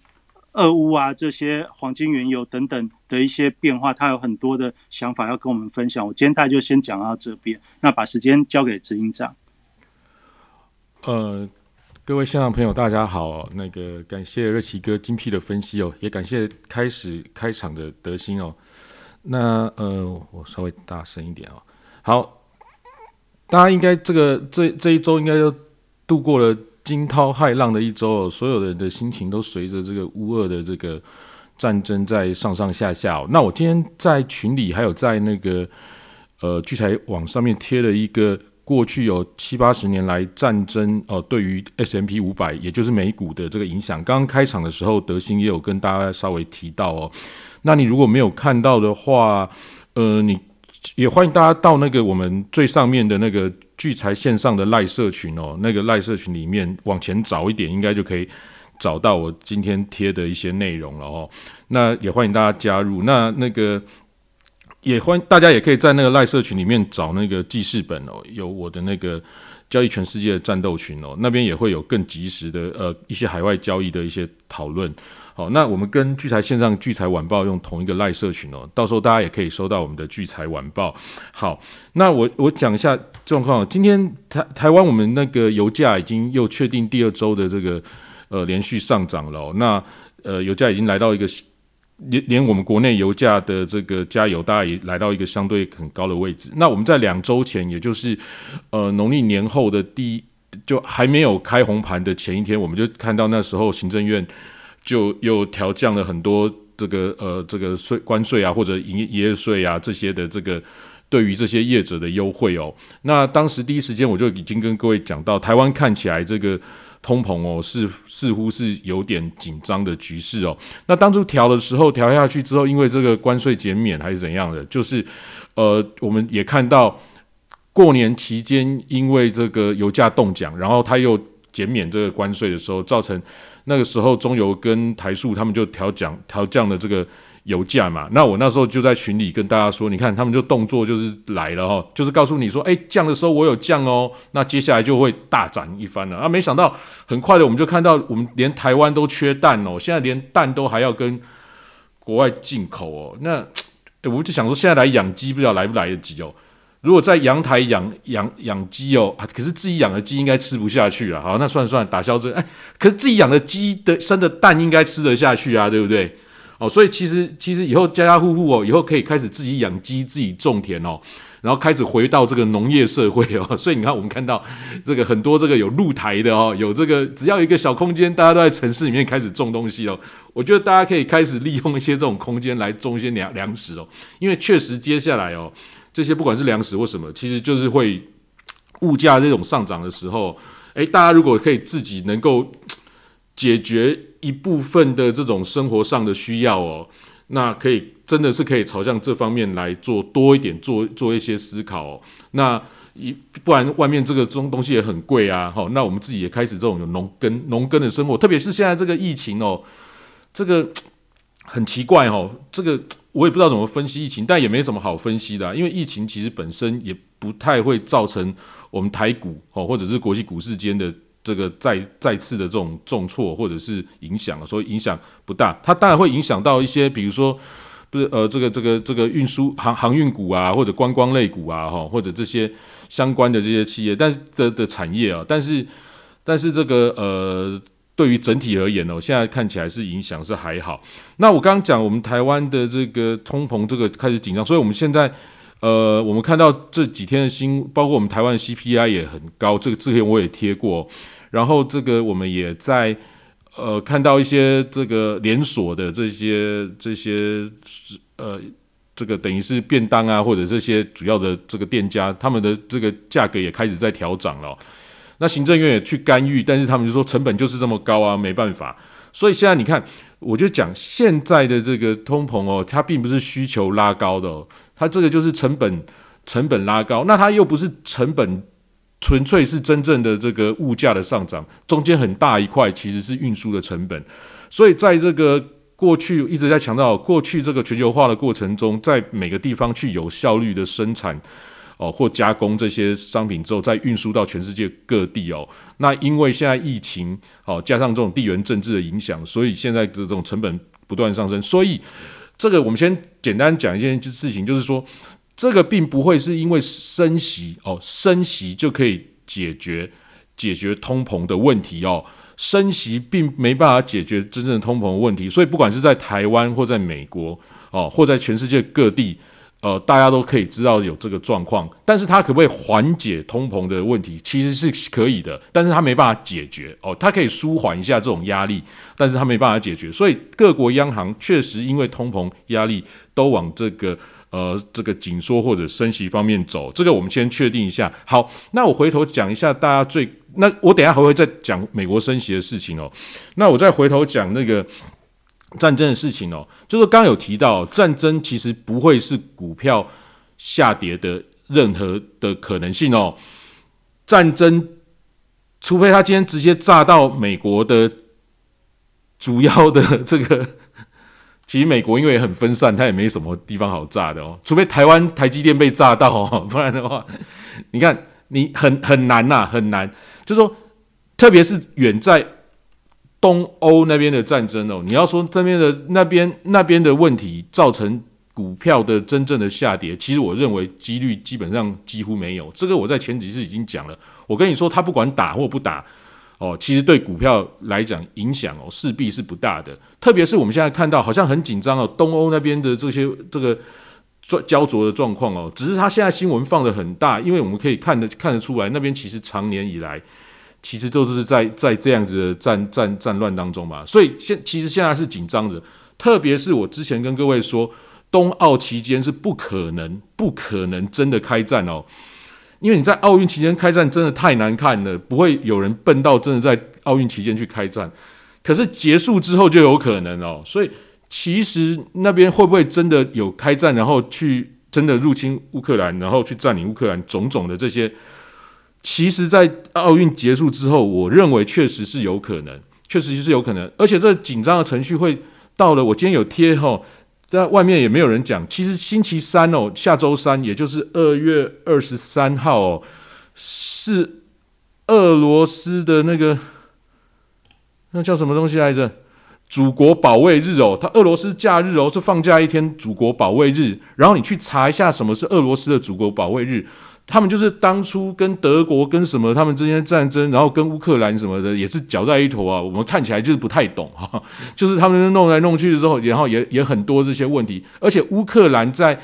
俄乌啊这些黄金、原油等等的一些变化，他有很多的想法要跟我们分享。我今天大概就先讲到这边，那把时间交给执行长。呃，各位现场朋友，大家好，那个感谢热奇哥精辟的分析哦，也感谢开始开场的德兴哦。那呃，我稍微大声一点哦，好。大家应该这个这这一周应该都度过了惊涛骇浪的一周，所有人的心情都随着这个乌二的这个战争在上上下下。那我今天在群里还有在那个呃聚财网上面贴了一个过去有七八十年来战争哦对于 S M P 五百也就是美股的这个影响。刚刚开场的时候，德兴也有跟大家稍微提到哦。那你如果没有看到的话，呃，你。也欢迎大家到那个我们最上面的那个聚财线上的赖社群哦，那个赖社群里面往前找一点，应该就可以找到我今天贴的一些内容了哦。那也欢迎大家加入。那那个也欢大家也可以在那个赖社群里面找那个记事本哦，有我的那个交易全世界的战斗群哦，那边也会有更及时的呃一些海外交易的一些讨论。好，那我们跟聚财线上聚财晚报用同一个赖社群哦，到时候大家也可以收到我们的聚财晚报。好，那我我讲一下状况。今天台台湾我们那个油价已经又确定第二周的这个呃连续上涨了。那呃油价已经来到一个连连我们国内油价的这个加油，大概也来到一个相对很高的位置。那我们在两周前，也就是呃农历年后的第一就还没有开红盘的前一天，我们就看到那时候行政院。就又调降了很多这个呃这个税关税啊或者营业税啊这些的这个对于这些业者的优惠哦。那当时第一时间我就已经跟各位讲到，台湾看起来这个通膨哦是似乎是有点紧张的局势哦。那当初调的时候调下去之后，因为这个关税减免还是怎样的，就是呃我们也看到过年期间因为这个油价动降，然后它又减免这个关税的时候，造成。那个时候，中油跟台塑他们就调降调降了这个油价嘛。那我那时候就在群里跟大家说，你看他们就动作就是来了哈，就是告诉你说，哎，降的时候我有降哦，那接下来就会大涨一番了啊。没想到很快的，我们就看到我们连台湾都缺蛋哦，现在连蛋都还要跟国外进口哦。那 [TSK] 我就想说，现在来养鸡，不知道来不来得及哦。如果在阳台养养养鸡哦，啊，可是自己养的鸡应该吃不下去了。好，那算算，打消这。哎，可是自己养的鸡的生的蛋应该吃得下去啊，对不对？哦，所以其实其实以后家家户户哦，以后可以开始自己养鸡、自己种田哦，然后开始回到这个农业社会哦。[LAUGHS] 所以你看，我们看到这个很多这个有露台的哦，有这个只要一个小空间，大家都在城市里面开始种东西哦。我觉得大家可以开始利用一些这种空间来种一些粮粮食哦，因为确实接下来哦。这些不管是粮食或什么，其实就是会物价这种上涨的时候，诶，大家如果可以自己能够解决一部分的这种生活上的需要哦，那可以真的是可以朝向这方面来做多一点，做做一些思考。哦。那一不然外面这个种东西也很贵啊，好，那我们自己也开始这种有农耕农耕的生活，特别是现在这个疫情哦，这个很奇怪哦，这个。我也不知道怎么分析疫情，但也没什么好分析的，因为疫情其实本身也不太会造成我们台股哦，或者是国际股市间的这个再再次的这种重挫或者是影响，所以影响不大。它当然会影响到一些，比如说不是呃这个这个这个运输航航运股啊，或者观光类股啊，哈，或者这些相关的这些企业，但是的的产业啊，但是但是这个呃。对于整体而言呢哦，现在看起来是影响是还好。那我刚刚讲我们台湾的这个通膨这个开始紧张，所以我们现在呃，我们看到这几天的新，包括我们台湾的 CPI 也很高，这个之前我也贴过。然后这个我们也在呃看到一些这个连锁的这些这些呃这个等于是便当啊，或者这些主要的这个店家，他们的这个价格也开始在调涨了。那行政院也去干预，但是他们就说成本就是这么高啊，没办法。所以现在你看，我就讲现在的这个通膨哦，它并不是需求拉高的哦，它这个就是成本成本拉高。那它又不是成本，纯粹是真正的这个物价的上涨，中间很大一块其实是运输的成本。所以在这个过去一直在强调，过去这个全球化的过程中，在每个地方去有效率的生产。哦，或加工这些商品之后，再运输到全世界各地哦。那因为现在疫情，哦，加上这种地缘政治的影响，所以现在的这种成本不断上升。所以这个我们先简单讲一件事情，就是说，这个并不会是因为升息哦，升息就可以解决解决通膨的问题哦。升息并没办法解决真正的通膨问题。所以不管是在台湾或在美国哦，或在全世界各地。呃，大家都可以知道有这个状况，但是它可不可以缓解通膨的问题？其实是可以的，但是它没办法解决哦。它可以舒缓一下这种压力，但是它没办法解决。所以各国央行确实因为通膨压力都往这个呃这个紧缩或者升息方面走。这个我们先确定一下。好，那我回头讲一下大家最那我等下还会再讲美国升息的事情哦。那我再回头讲那个。战争的事情哦，就是刚有提到，战争其实不会是股票下跌的任何的可能性哦。战争，除非他今天直接炸到美国的主要的这个 [LAUGHS] 其实美国因为很分散，它也没什么地方好炸的哦，除非台湾台积电被炸到哦，[LAUGHS] 不然的话，你看你很很难呐，很难。就说，特别是远在东欧那边的战争哦，你要说这边的那边那边的问题造成股票的真正的下跌，其实我认为几率基本上几乎没有。这个我在前几次已经讲了，我跟你说，他不管打或不打。哦，其实对股票来讲影响哦，势必是不大的。特别是我们现在看到好像很紧张哦，东欧那边的这些这个焦灼的状况哦，只是他现在新闻放的很大，因为我们可以看得看得出来，那边其实长年以来其实都是在在这样子的战战战乱当中嘛。所以现其实现在是紧张的，特别是我之前跟各位说，冬奥期间是不可能不可能真的开战哦。因为你在奥运期间开战真的太难看了，不会有人笨到真的在奥运期间去开战。可是结束之后就有可能哦，所以其实那边会不会真的有开战，然后去真的入侵乌克兰，然后去占领乌克兰，种种的这些，其实，在奥运结束之后，我认为确实是有可能，确实是有可能，而且这紧张的程序会到了。我今天有贴哈。在外面也没有人讲。其实星期三哦，下周三，也就是二月二十三号哦，是俄罗斯的那个那叫什么东西来着？祖国保卫日哦，它俄罗斯假日哦，是放假一天，祖国保卫日。然后你去查一下什么是俄罗斯的祖国保卫日。他们就是当初跟德国跟什么他们之间战争，然后跟乌克兰什么的也是搅在一头啊。我们看起来就是不太懂哈，[LAUGHS] 就是他们弄来弄去之后，然后也也很多这些问题。而且乌克兰在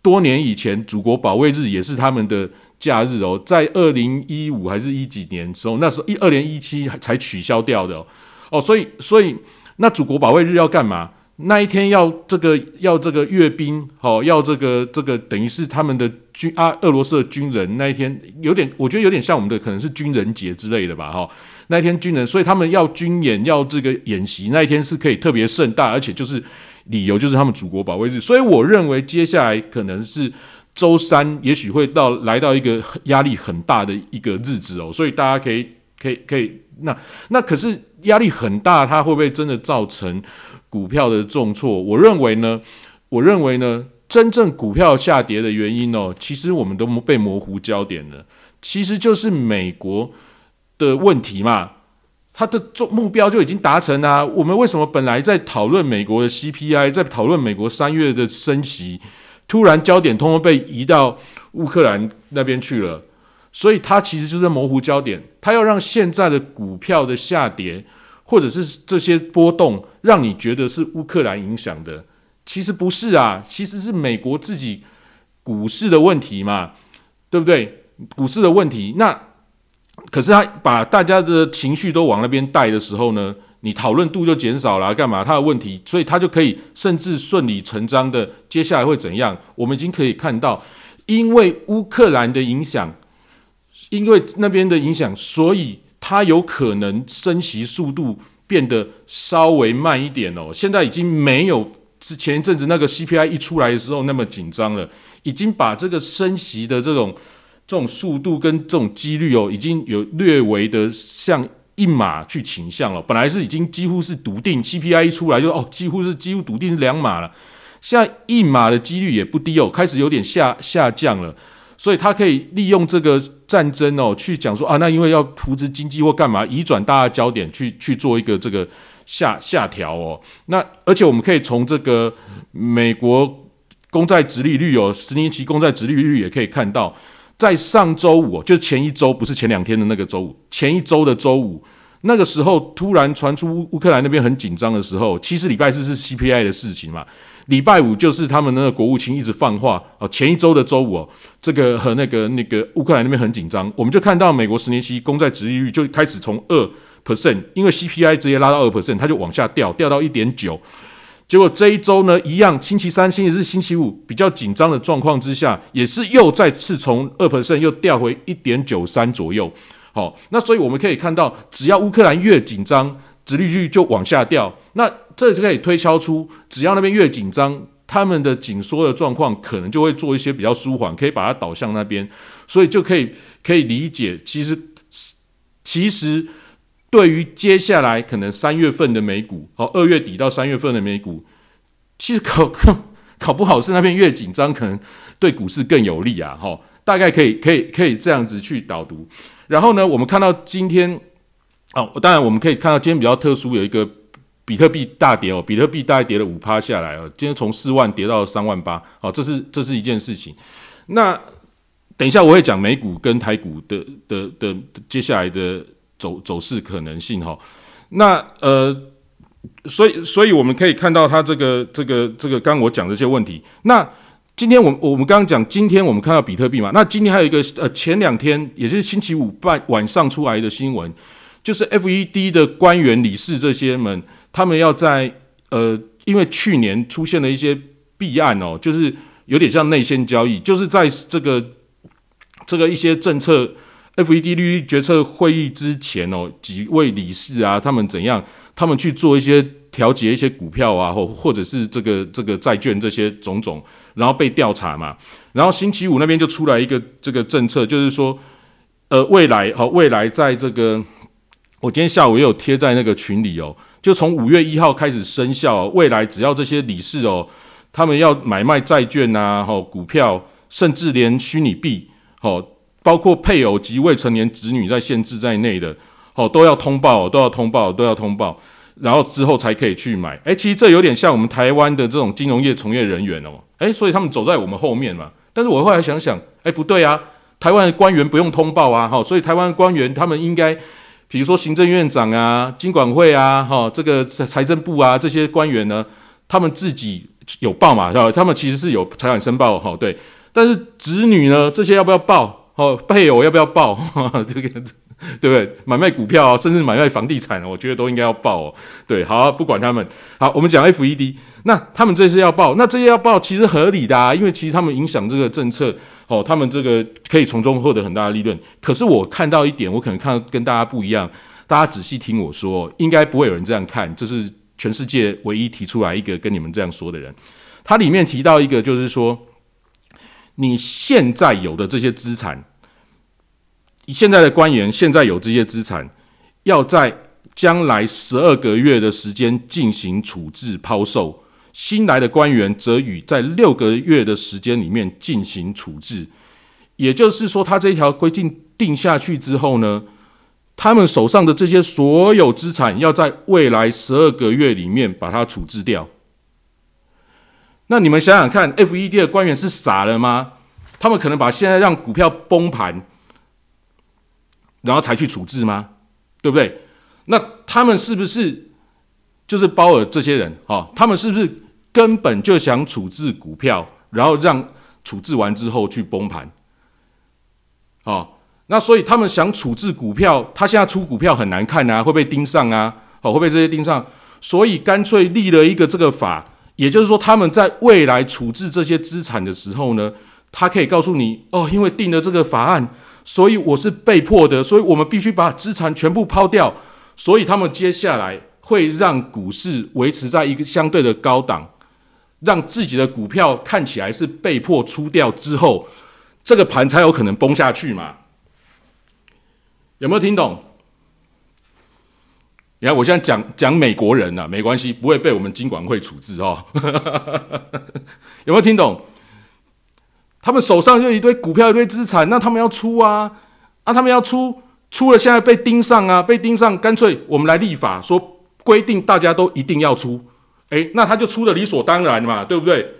多年以前，祖国保卫日也是他们的假日哦，在二零一五还是一几年时候，那时候一二零一七才取消掉的哦。所以所以那祖国保卫日要干嘛？那一天要这个要这个阅兵，好要这个这个等于是他们的军啊，俄罗斯的军人那一天有点，我觉得有点像我们的可能是军人节之类的吧，哈，那一天军人，所以他们要军演要这个演习，那一天是可以特别盛大，而且就是理由就是他们祖国保卫日，所以我认为接下来可能是周三，也许会到来到一个压力很大的一个日子哦，所以大家可以可以可以，那那可是压力很大，它会不会真的造成？股票的重挫，我认为呢，我认为呢，真正股票下跌的原因哦，其实我们都被模糊焦点了，其实就是美国的问题嘛，它的重目标就已经达成啊。我们为什么本来在讨论美国的 CPI，在讨论美国三月的升息，突然焦点通通被移到乌克兰那边去了？所以它其实就是模糊焦点，它要让现在的股票的下跌。或者是这些波动让你觉得是乌克兰影响的，其实不是啊，其实是美国自己股市的问题嘛，对不对？股市的问题，那可是他把大家的情绪都往那边带的时候呢，你讨论度就减少了，干嘛？他的问题，所以他就可以甚至顺理成章的接下来会怎样？我们已经可以看到，因为乌克兰的影响，因为那边的影响，所以。它有可能升息速度变得稍微慢一点哦。现在已经没有之前一阵子那个 CPI 一出来的时候那么紧张了，已经把这个升息的这种这种速度跟这种几率哦，已经有略微的向一码去倾向了。本来是已经几乎是笃定 CPI 一出来就哦，几乎是几乎笃定是两码了。现在一码的几率也不低哦，开始有点下下降了。所以他可以利用这个战争哦，去讲说啊，那因为要扶持经济或干嘛，移转大家焦点去去做一个这个下下调哦。那而且我们可以从这个美国公债直利率哦，十年期公债直利率也可以看到，在上周五，就是前一周，不是前两天的那个周五，前一周的周五。那个时候突然传出乌克兰那边很紧张的时候，其实礼拜四是 CPI 的事情嘛，礼拜五就是他们那个国务卿一直放话哦，前一周的周五哦，这个和那个那个乌克兰那边很紧张，我们就看到美国十年期公债殖利率就开始从二 percent，因为 CPI 直接拉到二 percent，它就往下掉，掉到一点九，结果这一周呢一样，星期三、星期四、星期五比较紧张的状况之下，也是又再次从二 percent 又掉回一点九三左右。好，那所以我们可以看到，只要乌克兰越紧张，殖利率就往下掉。那这就可以推敲出，只要那边越紧张，他们的紧缩的状况可能就会做一些比较舒缓，可以把它导向那边。所以就可以可以理解，其实其实对于接下来可能三月份的美股，好，二月底到三月份的美股，其实考考 [LAUGHS] 不好是那边越紧张，可能对股市更有利啊，哈，大概可以可以可以这样子去导读。然后呢，我们看到今天，哦，当然我们可以看到今天比较特殊，有一个比特币大跌哦，比特币大概跌了五趴下来哦，今天从四万跌到三万八，哦，这是这是一件事情。那等一下我会讲美股跟台股的的的接下来的走走势可能性哈。那呃，所以所以我们可以看到它这个这个这个刚我讲这些问题。那今天我我们刚刚讲，今天我们看到比特币嘛，那今天还有一个呃，前两天也是星期五半晚上出来的新闻，就是 FED 的官员、理事这些们，他们要在呃，因为去年出现了一些弊案哦，就是有点像内线交易，就是在这个这个一些政策 FED 利率决策会议之前哦，几位理事啊，他们怎样，他们去做一些。调节一些股票啊，或或者是这个这个债券这些种种，然后被调查嘛。然后星期五那边就出来一个这个政策，就是说，呃，未来哦，未来在这个，我今天下午也有贴在那个群里哦，就从五月一号开始生效。未来只要这些理事哦，他们要买卖债券啊，哈，股票，甚至连虚拟币，好，包括配偶及未成年子女在限制在内的，好，都要通报，都要通报，都要通报。然后之后才可以去买，诶，其实这有点像我们台湾的这种金融业从业人员哦，诶，所以他们走在我们后面嘛。但是我后来想想，诶，不对啊，台湾的官员不用通报啊，哈，所以台湾官员他们应该，比如说行政院长啊、经管会啊、哈，这个财政部啊这些官员呢，他们自己有报嘛，是吧？他们其实是有财产申报，哈，对。但是子女呢，这些要不要报？哦，配偶要不要报？这个。对不对？买卖股票，甚至买卖房地产，我觉得都应该要报哦。对，好，不管他们。好，我们讲 FED，那他们这些要报，那这些要报其实合理的啊，因为其实他们影响这个政策哦，他们这个可以从中获得很大的利润。可是我看到一点，我可能看跟大家不一样，大家仔细听我说，应该不会有人这样看，这是全世界唯一提出来一个跟你们这样说的人。他里面提到一个，就是说你现在有的这些资产。现在的官员现在有这些资产，要在将来十二个月的时间进行处置抛售；新来的官员则与在六个月的时间里面进行处置。也就是说，他这一条规定定下去之后呢，他们手上的这些所有资产要在未来十二个月里面把它处置掉。那你们想想看，FED 的官员是傻了吗？他们可能把现在让股票崩盘。然后才去处置吗？对不对？那他们是不是就是鲍尔这些人？哈，他们是不是根本就想处置股票，然后让处置完之后去崩盘？哦，那所以他们想处置股票，他现在出股票很难看啊，会被盯上啊，哦，会被这些盯上，所以干脆立了一个这个法，也就是说，他们在未来处置这些资产的时候呢，他可以告诉你，哦，因为定了这个法案。所以我是被迫的，所以我们必须把资产全部抛掉。所以他们接下来会让股市维持在一个相对的高档，让自己的股票看起来是被迫出掉之后，这个盘才有可能崩下去嘛？有没有听懂？你看我现在讲讲美国人呐，没关系，不会被我们金管会处置哦。[LAUGHS] 有没有听懂？他们手上就一堆股票，一堆资产，那他们要出啊，啊，他们要出，出了现在被盯上啊，被盯上，干脆我们来立法，说规定大家都一定要出，诶，那他就出的理所当然嘛，对不对？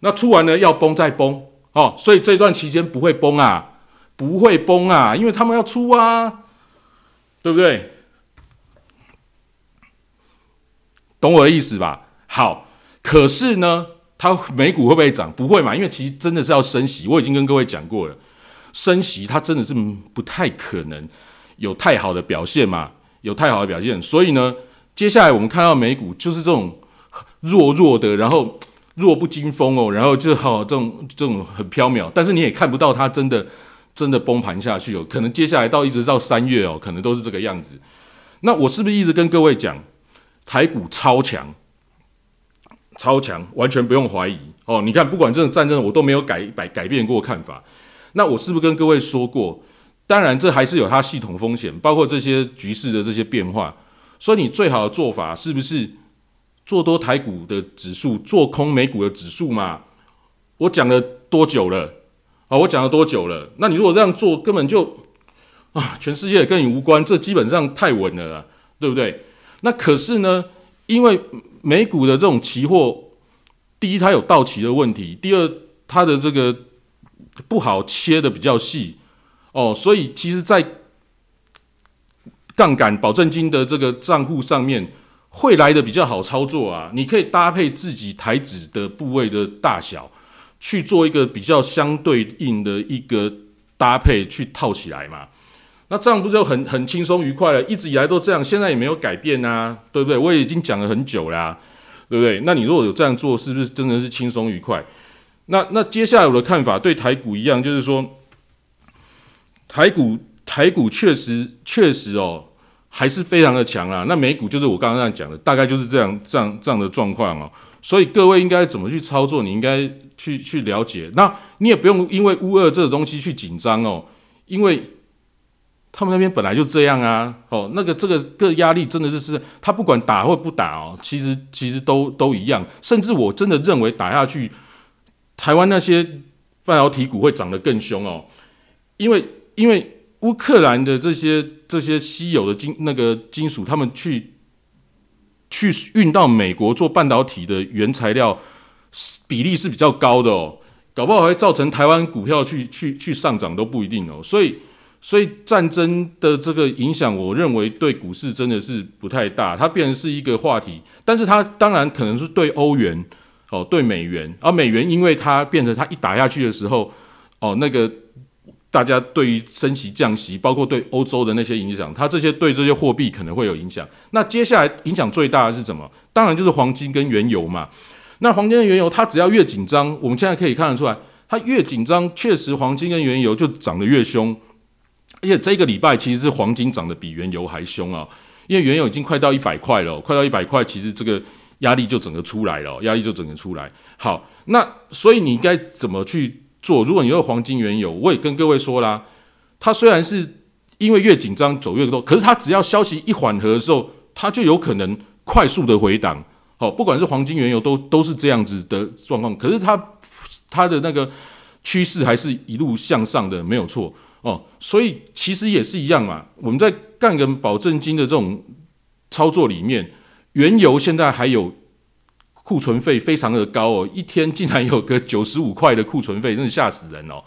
那出完了要崩再崩，哦，所以这段期间不会崩啊，不会崩啊，因为他们要出啊，对不对？懂我的意思吧？好，可是呢？它美股会不会涨？不会嘛，因为其实真的是要升息。我已经跟各位讲过了，升息它真的是不太可能有太好的表现嘛，有太好的表现。所以呢，接下来我们看到美股就是这种弱弱的，然后弱不禁风哦，然后就好这种这种很飘渺，但是你也看不到它真的真的崩盘下去哦。可能接下来到一直到三月哦，可能都是这个样子。那我是不是一直跟各位讲台股超强？超强，完全不用怀疑哦！你看，不管这种战争，我都没有改改改变过看法。那我是不是跟各位说过？当然，这还是有它系统风险，包括这些局势的这些变化。所以，你最好的做法是不是做多台股的指数，做空美股的指数嘛。我讲了多久了？啊，我讲了多久了？那你如果这样做，根本就啊，全世界跟你无关，这基本上太稳了，对不对？那可是呢，因为美股的这种期货，第一它有到期的问题，第二它的这个不好切的比较细哦，所以其实，在杠杆保证金的这个账户上面会来的比较好操作啊，你可以搭配自己台指的部位的大小。去做一个比较相对应的一个搭配去套起来嘛，那这样不就很很轻松愉快了？一直以来都这样，现在也没有改变啊，对不对？我也已经讲了很久啦，对不对？那你如果有这样做，是不是真的是轻松愉快？那那接下来我的看法对台股一样，就是说台股台股确实确实哦，还是非常的强啊。那美股就是我刚刚这样讲的，大概就是这样这样这样的状况哦。所以各位应该怎么去操作？你应该去去了解。那你也不用因为乌二这个东西去紧张哦，因为他们那边本来就这样啊。哦，那个这个个压力真的是是，他不管打或不打哦，其实其实都都一样。甚至我真的认为打下去，台湾那些半导体股会涨得更凶哦，因为因为乌克兰的这些这些稀有的金那个金属，他们去。去运到美国做半导体的原材料比例是比较高的哦，搞不好会造成台湾股票去去去上涨都不一定哦。所以所以战争的这个影响，我认为对股市真的是不太大，它变成是一个话题。但是它当然可能是对欧元哦，对美元，而美元因为它变成它一打下去的时候哦，那个。大家对于升息降息，包括对欧洲的那些影响，它这些对这些货币可能会有影响。那接下来影响最大的是什么？当然就是黄金跟原油嘛。那黄金跟原油，它只要越紧张，我们现在可以看得出来，它越紧张，确实黄金跟原油就涨得越凶。而且这个礼拜其实是黄金涨得比原油还凶啊，因为原油已经快到一百块了，快到一百块，其实这个压力就整个出来了，压力就整个出来。好，那所以你该怎么去？做，如果你有黄金原油，我也跟各位说啦，它虽然是因为越紧张走越多，可是它只要消息一缓和的时候，它就有可能快速的回档。好，不管是黄金原油都都是这样子的状况，可是它它的那个趋势还是一路向上的，没有错哦。所以其实也是一样嘛，我们在干跟保证金的这种操作里面，原油现在还有。库存费非常的高哦，一天竟然有个 [LAUGHS] 九十五块的库存费，真是吓死人哦！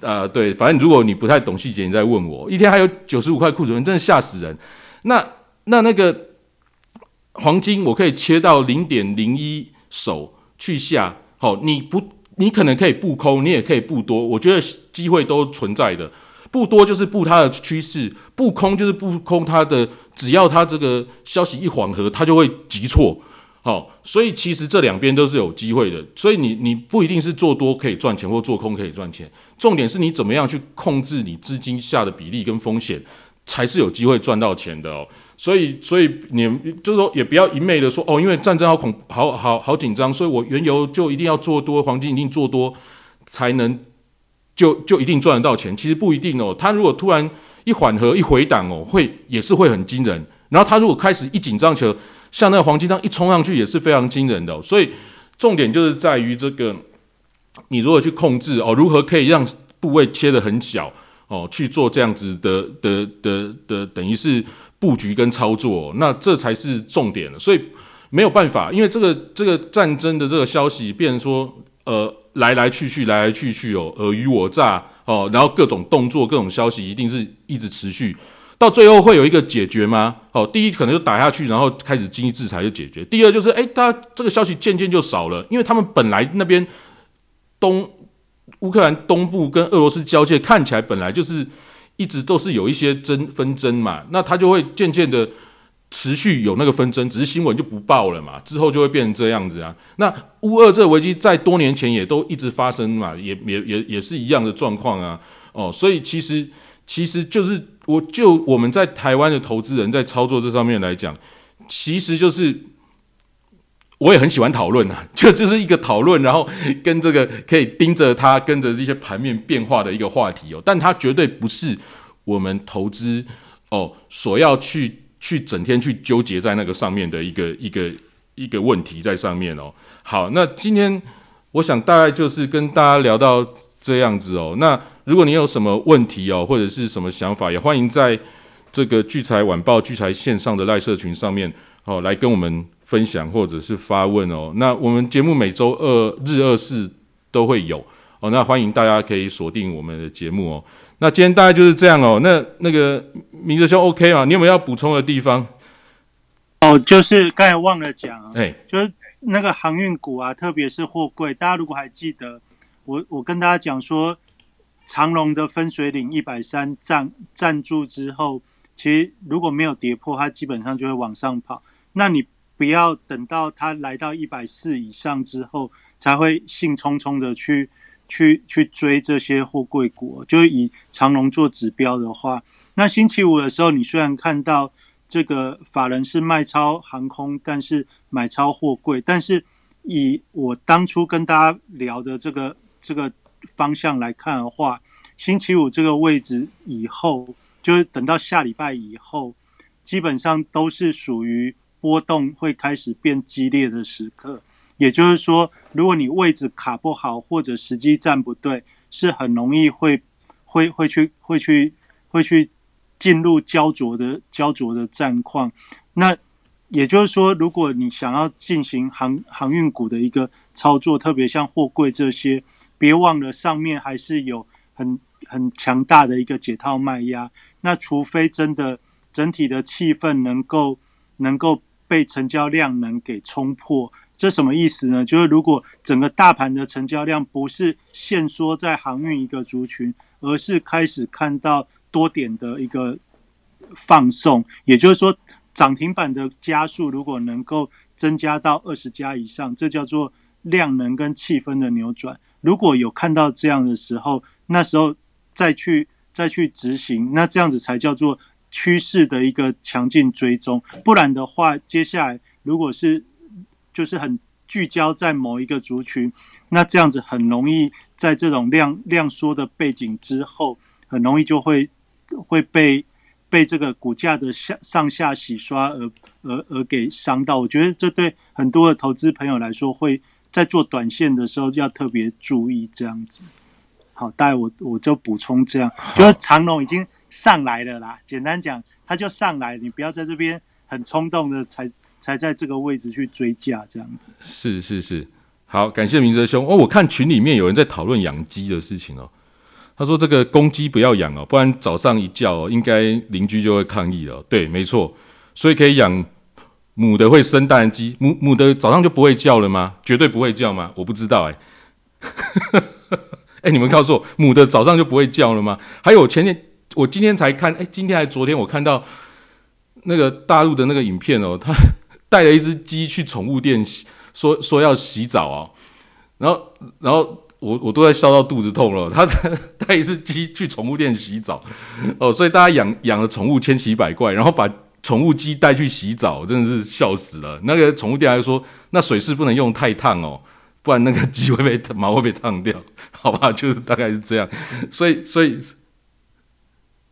呃，对，反正如果你不太懂细节，你再问我，一天还有九十五块库存，真的吓死人。那那那个黄金，我可以切到零点零一手去下，好，你不，你可能可以不空，你也可以不多，我觉得机会都存在的。不多就是不它的趋势，不空就是不空它的，只要它这个消息一缓和，它就会急挫。好，所以其实这两边都是有机会的，所以你你不一定是做多可以赚钱，或做空可以赚钱，重点是你怎么样去控制你资金下的比例跟风险，才是有机会赚到钱的哦。所以所以你就是说也不要一昧的说哦，因为战争好恐，好好好紧张，所以我原油就一定要做多，黄金一定做多才能就就一定赚得到钱，其实不一定哦。他如果突然一缓和一回档哦，会也是会很惊人。然后他如果开始一紧张起来。像那个黄金章一冲上去也是非常惊人的，所以重点就是在于这个，你如何去控制哦，如何可以让部位切得很小哦，去做这样子的的的的，等于是布局跟操作，那这才是重点了。所以没有办法，因为这个这个战争的这个消息，变成说呃来来去去来来去去哦，尔虞我诈哦，然后各种动作、各种消息一定是一直持续。到最后会有一个解决吗？哦，第一可能就打下去，然后开始经济制裁就解决。第二就是，哎，他这个消息渐渐就少了，因为他们本来那边东乌克兰东部跟俄罗斯交界，看起来本来就是一直都是有一些争纷争嘛，那他就会渐渐的持续有那个纷争，只是新闻就不报了嘛，之后就会变成这样子啊。那乌二这个危机在多年前也都一直发生嘛，也也也也是一样的状况啊。哦，所以其实其实就是。我就我们在台湾的投资人，在操作这上面来讲，其实就是我也很喜欢讨论啊，[LAUGHS] 就就是一个讨论，然后跟这个可以盯着它，跟着这些盘面变化的一个话题哦。但它绝对不是我们投资哦所要去去整天去纠结在那个上面的一个一个一个问题在上面哦。好，那今天我想大概就是跟大家聊到这样子哦。那如果你有什么问题哦，或者是什么想法，也欢迎在这个聚财晚报聚财线上的赖社群上面哦来跟我们分享或者是发问哦。那我们节目每周二日二四都会有哦，那欢迎大家可以锁定我们的节目哦。那今天大概就是这样哦。那那个明哲兄 OK 吗？你有没有要补充的地方？哦，就是刚才忘了讲，哎，就是那个航运股啊，特别是货柜，大家如果还记得，我我跟大家讲说，长隆的分水岭一百三站站住之后，其实如果没有跌破，它基本上就会往上跑。那你不要等到它来到一百四以上之后，才会兴冲冲的去去去追这些货柜股。就是以长隆做指标的话，那星期五的时候，你虽然看到。这个法人是卖超航空，但是买超货柜。但是以我当初跟大家聊的这个这个方向来看的话，星期五这个位置以后，就是等到下礼拜以后，基本上都是属于波动会开始变激烈的时刻。也就是说，如果你位置卡不好，或者时机站不对，是很容易会会会去会去会去。进入焦灼的焦灼的战况，那也就是说，如果你想要进行航航运股的一个操作，特别像货柜这些，别忘了上面还是有很很强大的一个解套卖压。那除非真的整体的气氛能够能够被成交量能给冲破，这什么意思呢？就是如果整个大盘的成交量不是限缩在航运一个族群，而是开始看到。多点的一个放送，也就是说，涨停板的加速如果能够增加到二十家以上，这叫做量能跟气氛的扭转。如果有看到这样的时候，那时候再去再去执行，那这样子才叫做趋势的一个强劲追踪。不然的话，接下来如果是就是很聚焦在某一个族群，那这样子很容易在这种量量缩的背景之后，很容易就会。会被被这个股价的下上下洗刷而而而给伤到，我觉得这对很多的投资朋友来说，会在做短线的时候要特别注意这样子。好，大概我我就补充这样，就是长龙已经上来了啦。简单讲，它就上来，你不要在这边很冲动的才才在这个位置去追价这样子。是是是，好，感谢明哲兄哦。我看群里面有人在讨论养鸡的事情哦。他说：“这个公鸡不要养哦，不然早上一叫哦，应该邻居就会抗议了。对，没错，所以可以养母的会生蛋鸡，母母的早上就不会叫了吗？绝对不会叫吗？我不知道哎。[LAUGHS] 哎，你们告诉我，母的早上就不会叫了吗？还有前天，我今天才看，哎，今天还昨天我看到那个大陆的那个影片哦，他带了一只鸡去宠物店洗，说说要洗澡哦，然后然后。”我我都在笑到肚子痛了。他 [LAUGHS] 他也是鸡去宠物店洗澡哦，所以大家养养了宠物千奇百怪，然后把宠物鸡带去洗澡，真的是笑死了。那个宠物店还说，那水是不能用太烫哦，不然那个鸡会被毛会被烫掉，好吧？就是大概是这样。所以所以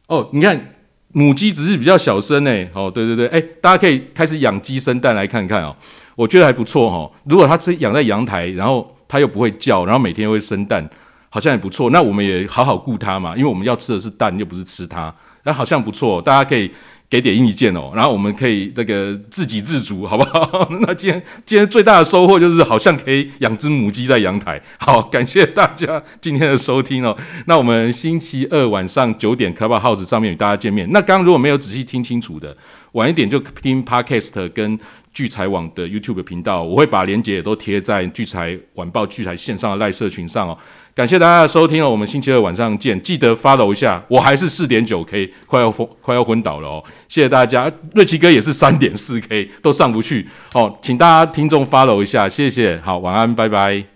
哦，你看母鸡只是比较小声诶，哦，对对对，哎，大家可以开始养鸡生蛋来看看哦，我觉得还不错哈。如果它是养在阳台，然后。它又不会叫，然后每天会生蛋，好像也不错。那我们也好好顾它嘛，因为我们要吃的是蛋，又不是吃它。那好像不错，大家可以给点意见哦。然后我们可以那个自给自足，好不好？[LAUGHS] 那今天今天最大的收获就是好像可以养只母鸡在阳台。好，感谢大家今天的收听哦。那我们星期二晚上九点 Club House 上面与大家见面。那刚如果没有仔细听清楚的，晚一点就听 Podcast 跟。聚财网的 YouTube 频道，我会把链接也都贴在聚财晚报聚财线上的赖社群上哦。感谢大家的收听哦，我们星期二晚上见，记得 follow 一下。我还是四点九 K，快要疯，快要昏倒了哦。谢谢大家，瑞奇哥也是三点四 K，都上不去哦，请大家听众 follow 一下，谢谢。好，晚安，拜拜。